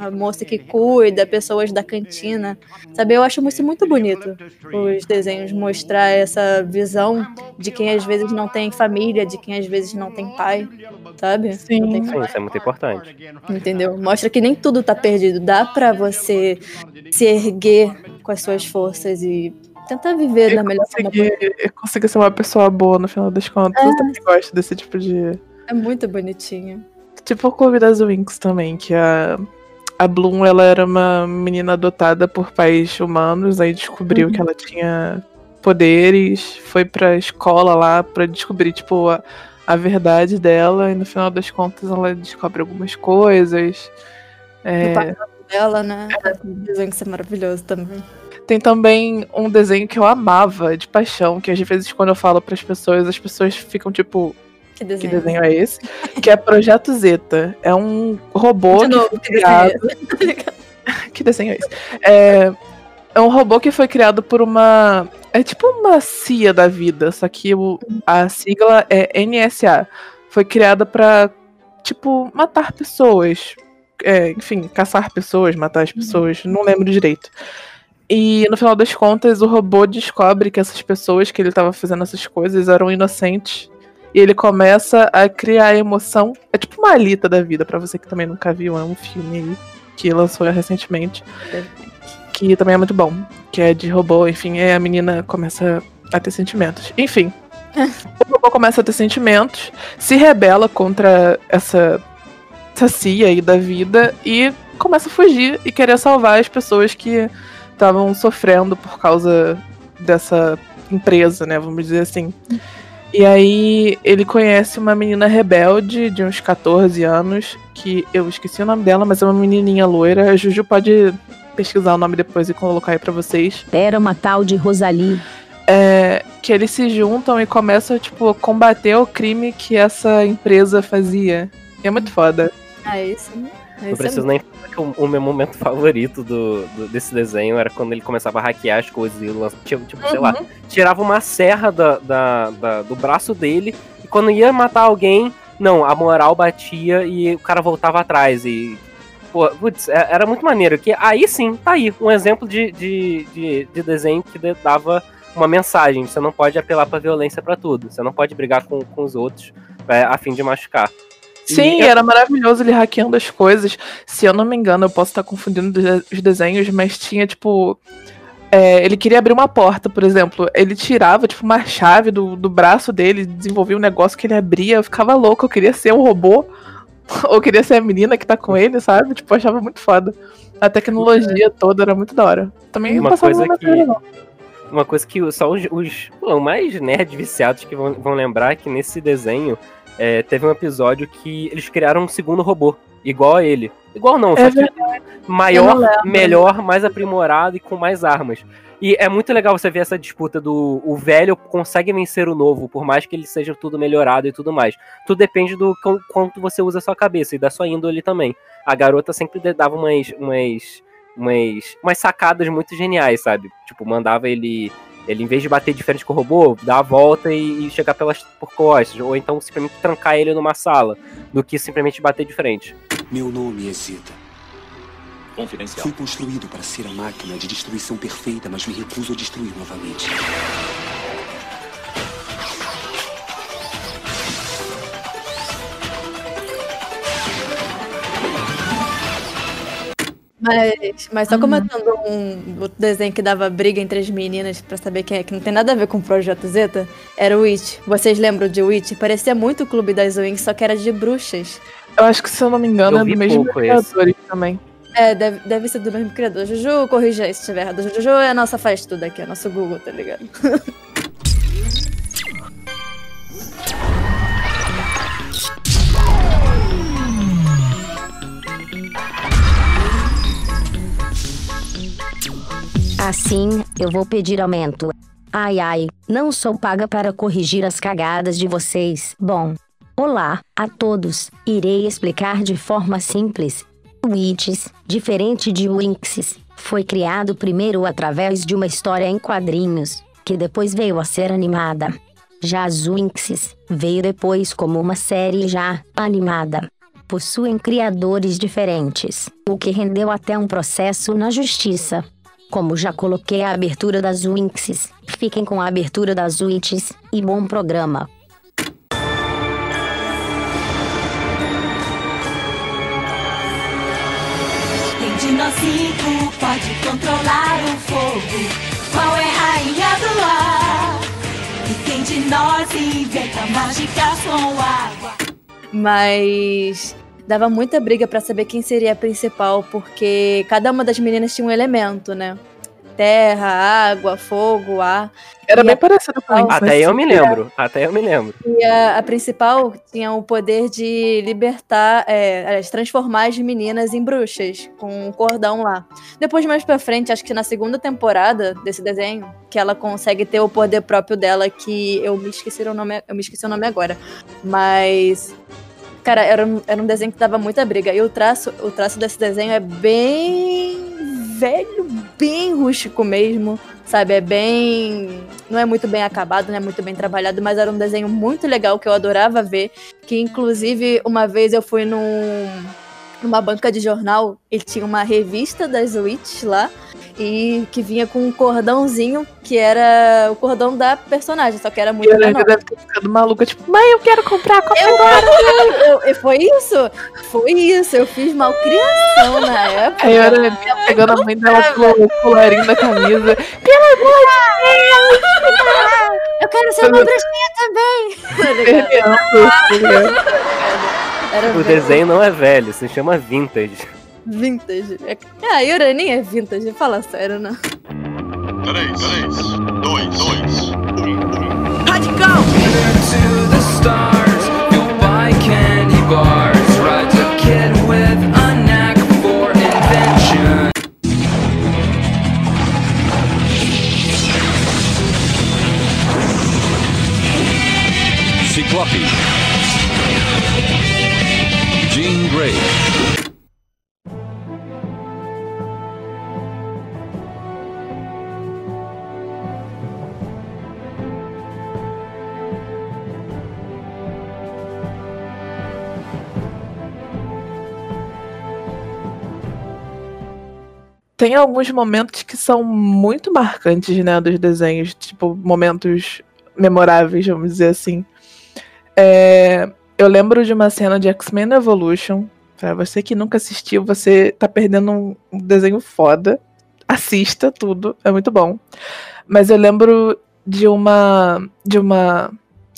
Speaker 10: A, a moça que cuida, pessoas da cantina. Sabe? Eu acho isso muito bonito. Os desenhos mostrar essa visão de quem às vezes não tem família, de quem às vezes não tem pai. Sabe?
Speaker 8: Sim.
Speaker 10: Tem
Speaker 9: Sim, isso é muito importante.
Speaker 10: Entendeu? Mostra que nem tudo tá perdido. Dá pra você se erguer com as suas forças e tentar viver da melhor forma possível.
Speaker 8: Conseguir, conseguir ser uma pessoa boa no final das contas. Eu também gosto desse tipo de.
Speaker 10: É muito bonitinho.
Speaker 8: Tipo o Clube das Winx também, que a, a Bloom ela era uma menina adotada por pais humanos, aí descobriu
Speaker 10: Uhum.
Speaker 8: que ela tinha poderes, foi pra escola lá pra descobrir, tipo, a, a verdade dela, e no final das contas ela descobre algumas coisas. É,
Speaker 10: Dela, né? Dizem que isso é maravilhoso também.
Speaker 8: Tem também um desenho que eu amava de paixão, que às vezes quando eu falo pras pessoas, as pessoas ficam tipo,
Speaker 10: Que
Speaker 8: que
Speaker 10: desenho.
Speaker 8: desenho é esse? que é Projeto Zeta. É um robô
Speaker 10: De novo, que desenho é
Speaker 8: criado. que desenho é esse? É, é um robô que foi criado por uma. É tipo uma CIA da vida, só que o, a sigla é NSA. Foi criada pra, tipo, matar pessoas. É, enfim, caçar pessoas, matar as pessoas, não lembro direito. E no final das contas, o robô descobre que essas pessoas que ele estava fazendo essas coisas eram inocentes. E ele começa a criar emoção. É tipo uma alita da vida, pra você que também nunca viu, é um filme aí que lançou recentemente. Que também é muito bom. Que é de robô, enfim, aí a menina começa a ter sentimentos. Enfim. o robô começa a ter sentimentos, se rebela contra essa, essa CIA aí da vida e começa a fugir e querer salvar as pessoas que estavam sofrendo por causa dessa empresa, né? Vamos dizer assim. E aí ele conhece uma menina rebelde de uns 14 anos, que eu esqueci o nome dela, mas é uma menininha loira. A Juju pode pesquisar o nome depois e colocar aí pra vocês.
Speaker 13: Era uma tal de Rosalie.
Speaker 8: É, que eles se juntam e começam, tipo, a combater o crime que essa empresa fazia. E é muito foda.
Speaker 10: Ah, isso.
Speaker 9: Não preciso nem falar que o, o meu momento favorito do, do- desse desenho era quando ele começava a hackear as coisas e lança- tipo, tipo, sei lá,
Speaker 10: Uhum.
Speaker 9: tirava uma serra da, da- da- do braço dele e quando ia matar alguém, não, a moral batia e o cara voltava atrás e. Pô, putz, é- era muito maneiro. Que aí sim, tá aí, um exemplo de, de, de, de desenho que dava uma mensagem. Você não pode apelar pra violência pra tudo. Você não pode brigar com, com os outros é, a fim de machucar.
Speaker 8: Sim,
Speaker 9: E-
Speaker 8: era maravilhoso ele hackeando as coisas. Se eu não me engano, eu posso estar confundindo os desenhos, mas tinha, tipo. é, ele queria abrir uma porta, por exemplo. Ele tirava, tipo, uma chave do, do braço dele, desenvolvia um negócio que ele abria. Eu ficava louco, eu queria ser um robô Ou queria ser a menina que tá com ele, sabe? Tipo, eu achava muito foda. A tecnologia toda era muito da hora. Também
Speaker 9: Uma coisa
Speaker 8: uma
Speaker 9: que-
Speaker 8: matéria.
Speaker 9: Uma coisa que só os, os pô, mais nerd viciados que vão, vão lembrar é que nesse desenho é, teve um episódio que eles criaram um segundo robô, igual a ele. Igual não,
Speaker 8: É
Speaker 9: só que maior, melhor, mais aprimorado e com mais armas. E é muito legal você ver essa disputa do o velho consegue vencer o novo, por mais que ele seja tudo melhorado e tudo mais. Tudo depende do quão- quanto você usa a sua cabeça e da sua índole também. A garota sempre dava umas, umas, umas, umas sacadas muito geniais, sabe? Tipo, mandava ele, ele em vez de bater de frente com o robô, dar a volta e, e chegar pelas por costas, ou então simplesmente trancar ele numa sala, do que simplesmente bater de frente.
Speaker 15: Meu nome é Zeta.
Speaker 1: Confidencial.
Speaker 15: Fui construído para ser a máquina de destruição perfeita, mas me recuso a destruir novamente.
Speaker 10: Mas, mas só comentando um outro desenho que dava briga entre as meninas pra saber quem é, que não tem nada a ver com o Projeto Zeta, era o Witch. Vocês lembram de Witch? Parecia muito o Clube das Wings, só que era de bruxas.
Speaker 8: Eu acho que, se eu não me engano,
Speaker 9: Eu
Speaker 8: é do mesmo
Speaker 9: pouco
Speaker 8: criadores também.
Speaker 10: É, deve, deve ser do mesmo criador. Juju, corrija aí se estiver errado. Juju é a nossa faz tudo aqui, é nosso Google, tá ligado?
Speaker 13: Assim, eu vou pedir aumento. Ai ai, não sou paga para corrigir as cagadas de vocês. Bom, olá a todos. Irei explicar de forma simples. Witches, diferente de Winxes, foi criado primeiro através de uma história em quadrinhos, que depois veio a ser animada. Já as Winxes veio depois como uma série já animada. Possuem criadores diferentes, o que rendeu até um processo na justiça. Como já coloquei a abertura das Winxes, fiquem com a abertura das Witches e bom programa.
Speaker 14: Quem de nós cinco pode controlar o fogo? Qual é a rainha do ar? E quem de nós inventa mágica com água?
Speaker 10: Mas dava muita briga pra saber quem seria a principal, porque cada uma das meninas tinha um elemento, né? Terra, água, fogo, ar.
Speaker 8: Era
Speaker 10: E
Speaker 8: bem
Speaker 10: a
Speaker 8: parecido com isso.
Speaker 9: Até eu me lembro, até eu me lembro.
Speaker 10: E a, a principal tinha o poder de libertar, é, transformar as meninas em bruxas, com um cordão lá. Depois, mais pra frente, acho que na segunda temporada desse desenho, que ela consegue ter o poder próprio dela, que eu me esqueci o nome, eu me esqueci o nome agora. Mas. Cara, era um, era um desenho que dava muita briga. E o traço, o traço desse desenho é bem velho, bem rústico mesmo, sabe? É bem. Não é muito bem acabado, não é muito bem trabalhado, mas era um desenho muito legal que eu adorava ver. Que inclusive uma vez eu fui num, numa banca de jornal e tinha uma revista das Witch lá. E que vinha com um cordãozinho que era o cordão da personagem, só que era muito
Speaker 8: E a
Speaker 10: menor.
Speaker 8: Lívia deve ter ficado maluca, tipo, mãe, eu quero comprar, compra
Speaker 10: Eu,
Speaker 8: agora.
Speaker 10: eu- eu- foi isso, foi isso. Eu fiz malcriação na época.
Speaker 8: Aí a Aranha pegando a mãe dela pelo colarinho da camisa. Pelo amor de Deus!
Speaker 10: Eu quero ser uma bruxinha também.
Speaker 8: Perdendo.
Speaker 10: Era
Speaker 9: O
Speaker 10: bem
Speaker 9: desenho não é velho, se chama vintage.
Speaker 10: vintage. É, a Yura nem é vintage, fala sério, não.
Speaker 1: 3, 3, 2, 2, 1.
Speaker 14: Radical!
Speaker 3: to the stars. You'll buy candy bars. Rides a kid with a knack for invention.
Speaker 16: Ciclope. Grey.
Speaker 8: Tem alguns momentos que são muito marcantes, né, dos desenhos, tipo, momentos memoráveis, vamos dizer assim. É, eu lembro de uma cena de X-Men Evolution. Pra você que nunca assistiu, você tá perdendo um, desenho foda. Assista tudo, é muito bom. Mas eu lembro de uma. de uma.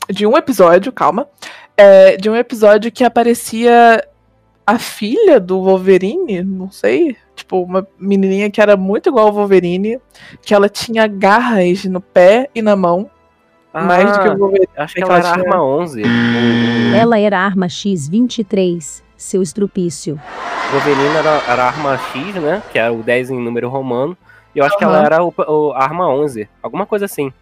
Speaker 8: de um episódio, calma. é, de um episódio que aparecia a filha do Wolverine, não sei, tipo, uma menininha que era muito igual ao Wolverine, que ela tinha garras no pé e na mão. Mais do que o Wolverine.
Speaker 9: Ah, Acho que ela era
Speaker 8: tinha-
Speaker 9: arma 11.
Speaker 17: Ela era arma X23, seu estrupício.
Speaker 9: Wolverine era, era a arma X, né? Que era o 10 em número romano. E eu acho que ela era o, o- arma 11. Alguma coisa assim.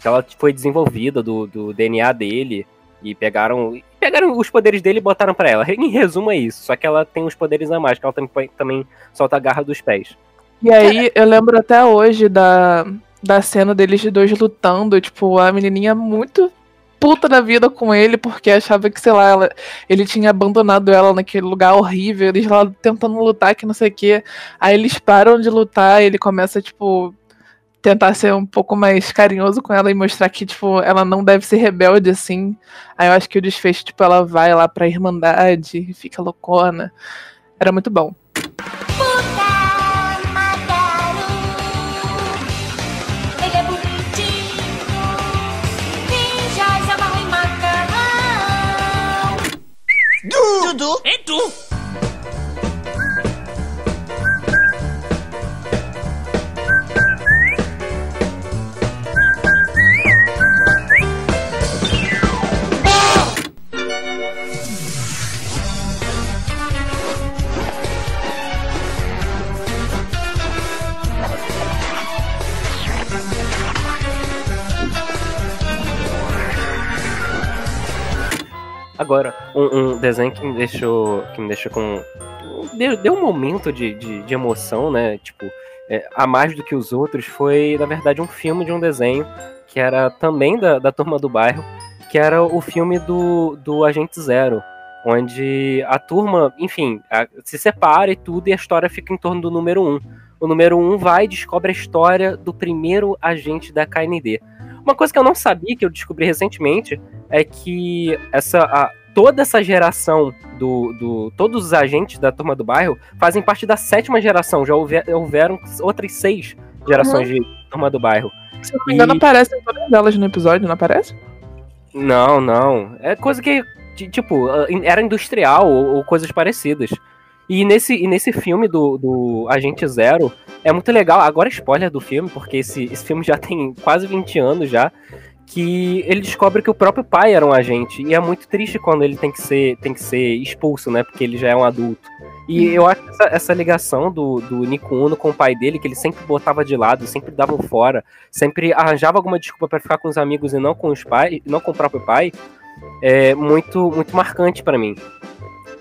Speaker 9: Que ela foi desenvolvida do, do DNA dele. E pegaram, pegaram os poderes dele e botaram pra ela. Em resumo, é isso. Só que ela tem os poderes a mais, que ela também, também solta a garra dos pés.
Speaker 8: E aí, eu lembro até hoje da, da cena deles dois lutando, tipo, a menininha muito puta da vida com ele, porque achava que, sei lá, ela, ele tinha abandonado ela naquele lugar horrível, eles lá tentando lutar, que não sei o quê. Aí eles param de lutar, ele começa, tipo, tentar ser um pouco mais carinhoso com ela e mostrar que, tipo, ela não deve ser rebelde assim. Aí eu acho que o desfecho, tipo, ela vai lá pra Irmandade fica loucona. Era muito bom.
Speaker 7: Dudu! É tu!
Speaker 9: Agora, um, um desenho que me deixou. Que me deixou com. Deu, deu um momento de, de, de emoção, né? Tipo, é, a mais do que os outros, foi, na verdade, um filme de um desenho que era também da, da turma do bairro, que era o filme do, do Agente Zero. Onde a turma, enfim, a- se separa e tudo, e a história fica em torno do número um. O número um vai e descobre a história do primeiro agente da KND. Uma coisa que eu não sabia, que eu descobri recentemente, é que essa, a- toda essa geração do, do. Todos os agentes da turma do bairro fazem parte da sétima geração. Já houve- houveram outras seis gerações de turma do bairro.
Speaker 8: Se eu não me engano, aparecem todas elas no episódio, não aparece?
Speaker 9: Não, não. É coisa que, ti- tipo, era industrial ou, ou coisas parecidas. E nesse, e nesse filme do, do Agente Zero, é muito legal. Agora, spoiler do filme, porque esse, esse filme já tem quase 20 anos já. Que ele descobre que o próprio pai era um agente. E é muito triste quando ele tem que ser, tem que ser expulso, né? Porque ele já é um adulto. E eu acho essa, essa ligação do, do Nico Uno com o pai dele, que ele sempre botava de lado, sempre dava fora, sempre arranjava alguma desculpa pra ficar com os amigos e não com os pais, não com o próprio pai, é muito, muito marcante pra mim.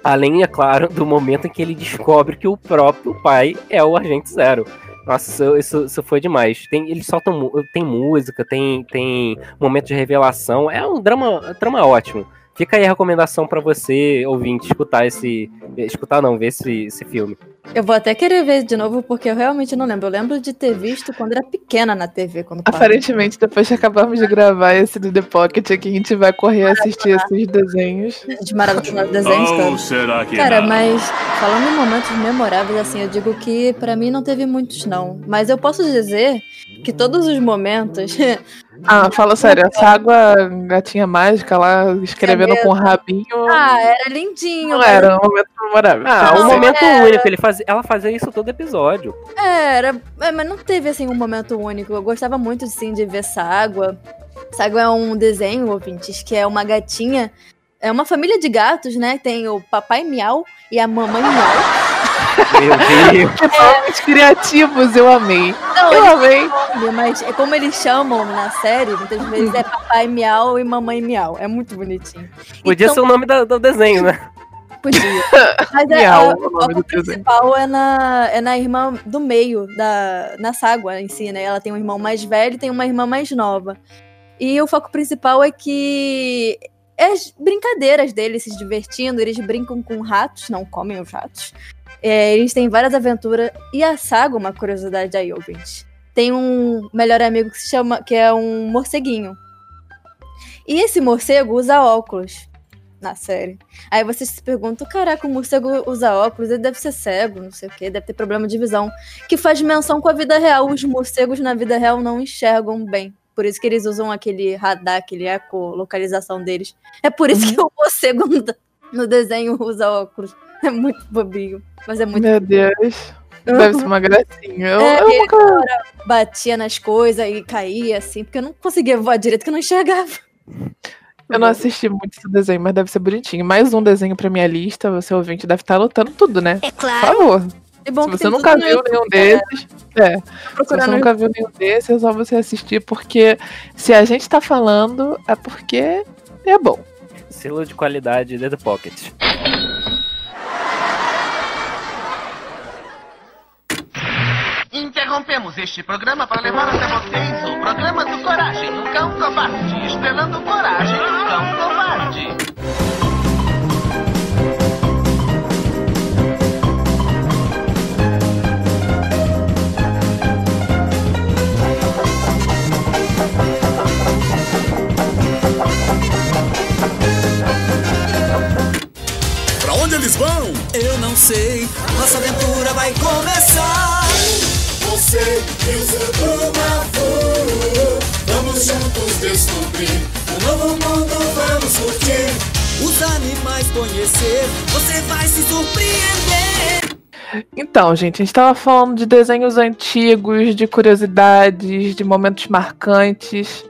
Speaker 9: Além, é claro, do momento em que ele descobre que o próprio pai é o Agente Zero. Nossa, isso, isso, foi demais. Tem, eles soltam tem música, tem, tem momento de revelação. É um drama, drama ótimo. Fica aí a recomendação pra você, ouvinte, escutar esse. Escutar não, ver esse, esse filme.
Speaker 10: Eu vou até querer ver de novo, porque eu realmente não lembro. Eu lembro de ter visto quando era pequena na TV. Quando.
Speaker 8: Aparentemente, depois que acabamos de gravar esse do The Pocket aqui, a gente vai correr assistir esses desenhos.
Speaker 10: De maratona de desenhos,
Speaker 8: Ou
Speaker 10: cara.
Speaker 8: será que
Speaker 10: Cara,
Speaker 8: não?
Speaker 10: mas falando em momentos memoráveis, assim, eu digo que pra mim não teve muitos, não. Mas eu posso dizer que todos os momentos.
Speaker 8: Ah, fala sério, essa água gatinha mágica lá, escrevendo com o rabinho.
Speaker 10: Ah, era lindinho.
Speaker 8: Não
Speaker 10: mas-
Speaker 8: era um momento memorável.
Speaker 9: Ah, um
Speaker 10: Não,
Speaker 9: momento
Speaker 10: era-
Speaker 9: único. Ele faz, ela fazia isso todo episódio.
Speaker 10: É, era, é, mas não teve assim um momento único. Eu gostava muito sim de ver Ságua. Ságua é um desenho, ouvintes, que é uma gatinha. É uma família de gatos, né? Tem o papai miau e a mamãe miau.
Speaker 9: Meu Deus.
Speaker 8: Nomes criativos, eu amei.
Speaker 10: Não,
Speaker 8: eu amei.
Speaker 10: nome, mas é como eles chamam na série, muitas vezes é papai miau e mamãe miau. É muito bonitinho.
Speaker 9: Podia
Speaker 10: Então-
Speaker 9: ser o nome da- do desenho, né?
Speaker 10: Podia. Mas é,
Speaker 8: Miau,
Speaker 10: a,
Speaker 8: o
Speaker 10: o
Speaker 8: nome
Speaker 10: foco
Speaker 8: do desenho.
Speaker 10: principal é na, é na irmã do meio, da, na Ságua em si, né? Ela tem um irmão mais velho e tem uma irmã mais nova. E o foco principal é que é as brincadeiras deles se divertindo, eles brincam com ratos, não comem os ratos. É, eles têm várias aventuras. E a Saga, uma curiosidade aí, ouvinte. Tem um melhor amigo que se chama. que é um morceguinho. E esse morcego usa óculos na série. Aí vocês se perguntam: caraca, o morcego usa óculos, ele deve ser cego, não sei o quê, deve ter problema de visão. Que faz menção com a vida real. Os morcegos na vida real não enxergam bem. Por isso que eles usam aquele radar, aquele ecolocalização deles. É por isso que o morcego no desenho usa óculos. É muito bobinho, mas é muito
Speaker 8: Meu Deus. Deve ser uma gracinha. Eu,
Speaker 10: É,
Speaker 8: eu nunca-
Speaker 10: batia nas coisas e caía assim, porque eu não conseguia voar direito, que eu não enxergava.
Speaker 8: Eu não assisti muito esse desenho, mas deve ser bonitinho. Mais um desenho pra minha lista, você ouvinte deve estar lotando tudo, né? É
Speaker 10: claro.
Speaker 8: Por favor.
Speaker 10: É bom
Speaker 8: Se você nunca viu
Speaker 10: YouTube,
Speaker 8: nenhum desses, é. Se
Speaker 10: procurar
Speaker 8: você nunca viu nenhum desses, é só você assistir, porque se a gente tá falando, é porque é bom.
Speaker 9: Selo de qualidade The Pocket.
Speaker 18: Interrompemos este programa para levar até vocês o programa do Coragem, o Cão Covarde. Estrelando Coragem, o Cão Covarde.
Speaker 19: Pra onde eles vão? Eu não sei. Nossa aventura vai começar. Você e o seu turma Vamos juntos descobrir um novo mundo, vamos curtir. Os animais conhecer, você vai se surpreender.
Speaker 8: Então, gente, a gente tava falando de desenhos antigos, de curiosidades, de momentos marcantes.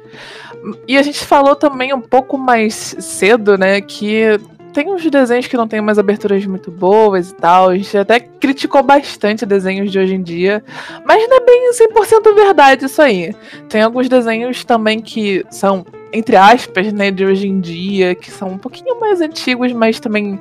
Speaker 8: E a gente falou também um pouco mais cedo, né, que tem uns desenhos que não tem umas aberturas muito boas e tal. A gente até criticou bastante desenhos de hoje em dia. Mas não é bem 100% verdade isso aí. Tem alguns desenhos também que são, entre aspas, né, de hoje em dia, que são um pouquinho mais antigos, mas também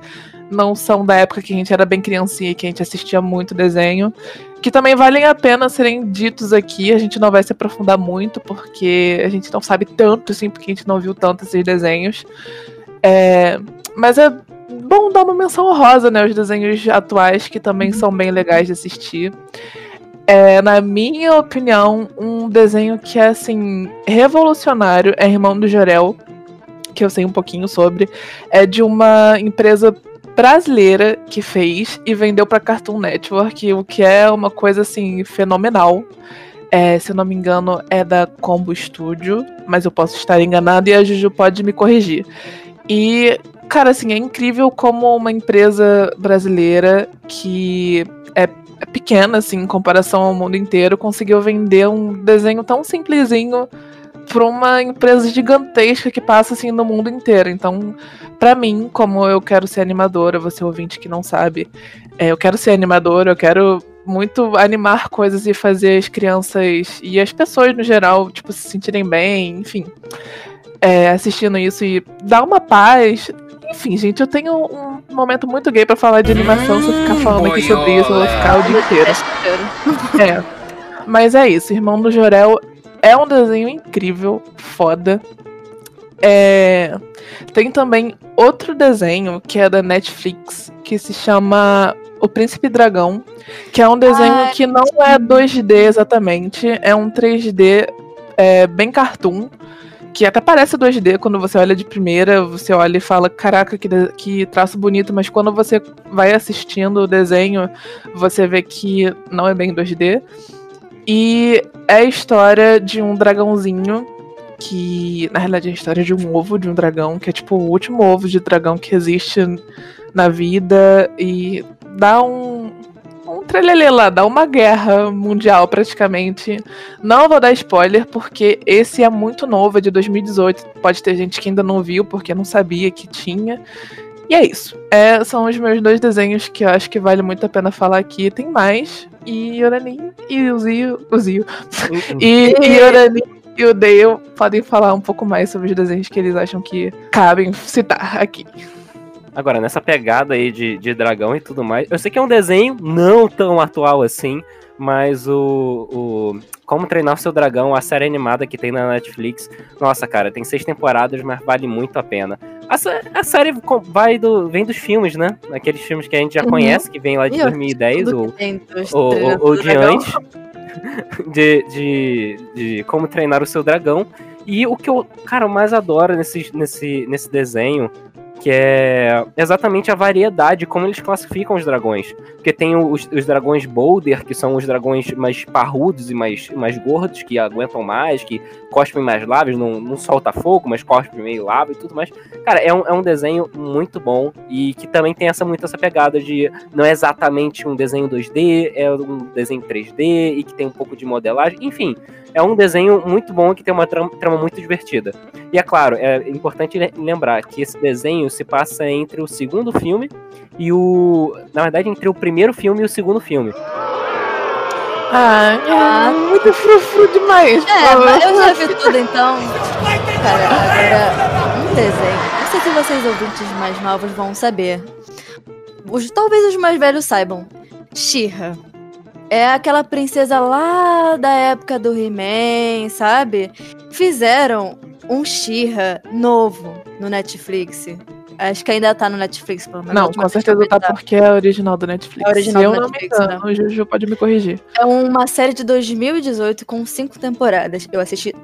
Speaker 8: não são da época que a gente era bem criancinha e que a gente assistia muito desenho. Que também valem a pena serem ditos aqui. A gente não vai se aprofundar muito, porque a gente não sabe tanto, assim, porque a gente não viu tanto esses desenhos. É, mas é bom dar uma menção honrosa, né? Os desenhos atuais, que também são bem legais de assistir. É, na minha opinião, um desenho que é, assim, revolucionário é Irmão do Jorel, que eu sei um pouquinho sobre. É de uma empresa brasileira que fez e vendeu para Cartoon Network, o que é uma coisa assim fenomenal. É, se eu não me engano, é da Combo Studio, mas eu posso estar enganado e a Juju pode me corrigir. E, cara, assim, é incrível como uma empresa brasileira que é, é pequena, assim, em comparação ao mundo inteiro, conseguiu vender um desenho tão simplesinho para uma empresa gigantesca que passa assim no mundo inteiro. Então, para mim, como eu quero ser animadora, você ouvinte que não sabe, é, eu quero ser animadora, eu quero muito animar coisas e fazer as crianças e as pessoas no geral, tipo, se sentirem bem, enfim, é, assistindo isso e dar uma paz. Enfim, gente, eu tenho um momento muito gay para falar de animação. Se eu ficar falando aqui sobre isso, eu vou ficar o dia inteiro. É. Mas é isso, Irmão do Jorel é um desenho incrível, foda. É... Tem também outro desenho que é da Netflix, que se chama O Príncipe Dragão, que é um desenho
Speaker 10: Ai,
Speaker 8: que não é 2D exatamente, é um 3D é, bem cartoon, que até parece 2D quando você olha de primeira, você olha e fala, caraca, que, que traço bonito, mas quando você vai assistindo o desenho, você vê que não é bem 2D. E é a história de um dragãozinho que, na realidade, é a história de um ovo de um dragão, que é tipo o último ovo de dragão que existe na vida e dá um trelelê lá, dá uma guerra mundial praticamente. Não vou dar spoiler porque esse é muito novo, é de 2018. Pode ter gente que ainda não viu porque não sabia que tinha. E é isso. É, são os meus dois desenhos que eu acho que vale muito a pena falar aqui. Tem mais. E Yorani e o Zio. O Zio. e, e Yorani e o Dale podem falar um pouco mais sobre os desenhos que eles acham que cabem citar aqui.
Speaker 9: Agora, nessa pegada aí de, de dragão e tudo mais, eu sei que é um desenho não tão atual assim, mas o, o Como Treinar o Seu Dragão, a série animada que tem na Netflix, nossa, cara, tem seis temporadas, mas vale muito a pena. A, a série vai do, vem dos filmes, né? Aqueles filmes que a gente já
Speaker 10: Uhum.
Speaker 9: conhece, que vem lá de
Speaker 10: E, ó,
Speaker 9: 2010,
Speaker 10: tudo
Speaker 9: ou, ou, ou
Speaker 10: do
Speaker 9: de antes, de, de, de Como Treinar o Seu Dragão. E o que eu, cara, mais adoro nesse, nesse, nesse desenho que é exatamente a variedade, como eles classificam os dragões. Porque tem os, os dragões Boulder, que são os dragões mais parrudos e mais, mais gordos, que aguentam mais, que cospem mais lábios, não, não solta fogo, mas cospem meio lava e tudo mais. Cara, é um, é um desenho muito bom e que também tem essa muito essa pegada de não é exatamente um desenho 2D, é um desenho 3D e que tem um pouco de modelagem, enfim. É um desenho muito bom que tem uma trama, trama muito divertida. E é claro, é importante le- lembrar que esse desenho se passa entre o segundo filme e o. Na verdade, entre o primeiro filme e o segundo filme.
Speaker 8: Ah, é muito frufru demais.
Speaker 10: É, mas eu já vi tudo então. Cara, agora, um desenho. Não sei se vocês ouvintes mais novos vão saber. Os, talvez os mais velhos saibam. Shira. É aquela princesa lá da época do He-Man, sabe? Fizeram um Shira novo no Netflix. Acho que ainda tá no Netflix, pelo menos.
Speaker 8: Não, com
Speaker 10: eu
Speaker 8: certeza tá porque é original do Netflix.
Speaker 10: É original
Speaker 8: Se eu
Speaker 10: do
Speaker 8: não
Speaker 10: Netflix,
Speaker 8: me engano, o Juju pode me corrigir.
Speaker 10: É uma série de 2018 com cinco temporadas. Eu assisti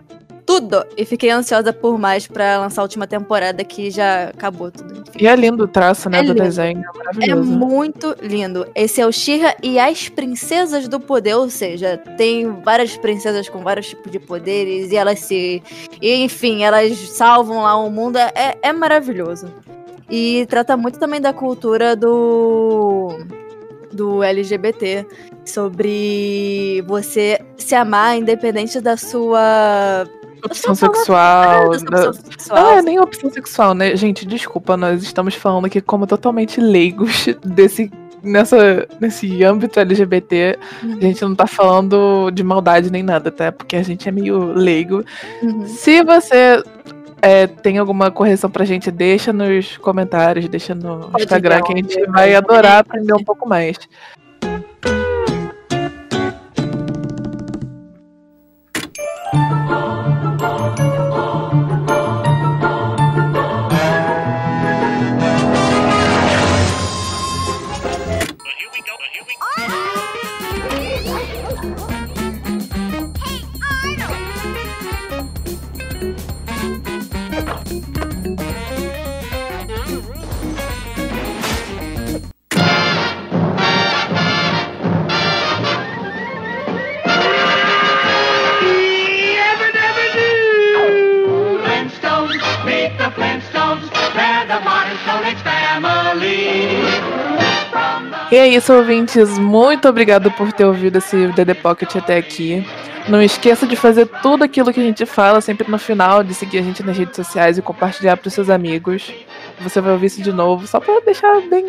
Speaker 10: tudo e fiquei ansiosa por mais pra lançar a última temporada que já acabou tudo.
Speaker 8: E é lindo o traço, né,
Speaker 10: É
Speaker 8: do
Speaker 10: lindo.
Speaker 8: desenho. É
Speaker 10: É muito lindo. Esse é o Shira e as Princesas do Poder, ou seja, tem várias princesas com vários tipos de poderes e elas se. e, enfim, elas salvam lá o mundo. É, é maravilhoso. E trata muito também da cultura do. do LGBT. Sobre você se amar independente da sua.
Speaker 8: Opção sexual.
Speaker 10: da
Speaker 8: da-
Speaker 10: opção sexual.
Speaker 8: Não é nem opção sexual, né? Gente, desculpa, nós estamos falando aqui como totalmente leigos desse. Nessa, nesse âmbito LGBT,
Speaker 10: Uhum.
Speaker 8: a gente não tá falando de maldade nem nada, tá? Porque a gente é meio leigo.
Speaker 10: Uhum.
Speaker 8: Se você é, tem alguma correção pra gente, deixa nos comentários, deixa no
Speaker 10: Pode
Speaker 8: Instagram, que a gente vai adorar aprender um pouco mais. Isso, ouvintes. Muito obrigado por ter ouvido esse DD Pocket até aqui. Não esqueça de fazer tudo aquilo que a gente fala sempre no final, de seguir a gente nas redes sociais e compartilhar para os seus amigos. Você vai ouvir isso de novo, só para deixar bem,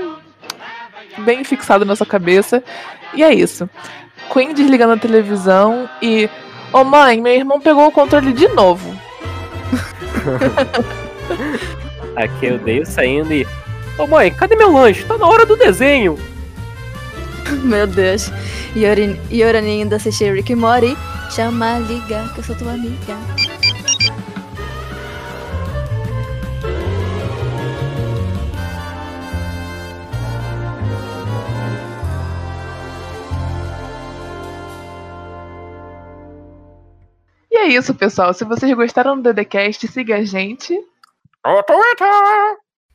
Speaker 8: bem fixado na sua cabeça. E é isso. Queen desligando a televisão e. Ô mãe, meu irmão pegou o controle de novo.
Speaker 9: Aqui eu dei saindo e. Ô mãe, cadê meu lanche? Tá na hora do desenho.
Speaker 10: Meu Deus. Yori, Yorani ainda assistiu Rick e Morty. Chama, liga, que eu sou tua amiga.
Speaker 8: E é isso, pessoal. Se vocês gostaram do DDCast, siga a gente.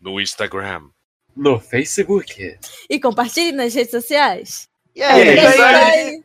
Speaker 1: No Instagram.
Speaker 9: No Facebook.
Speaker 10: E compartilhe nas redes sociais.
Speaker 8: É isso aí.
Speaker 10: aí.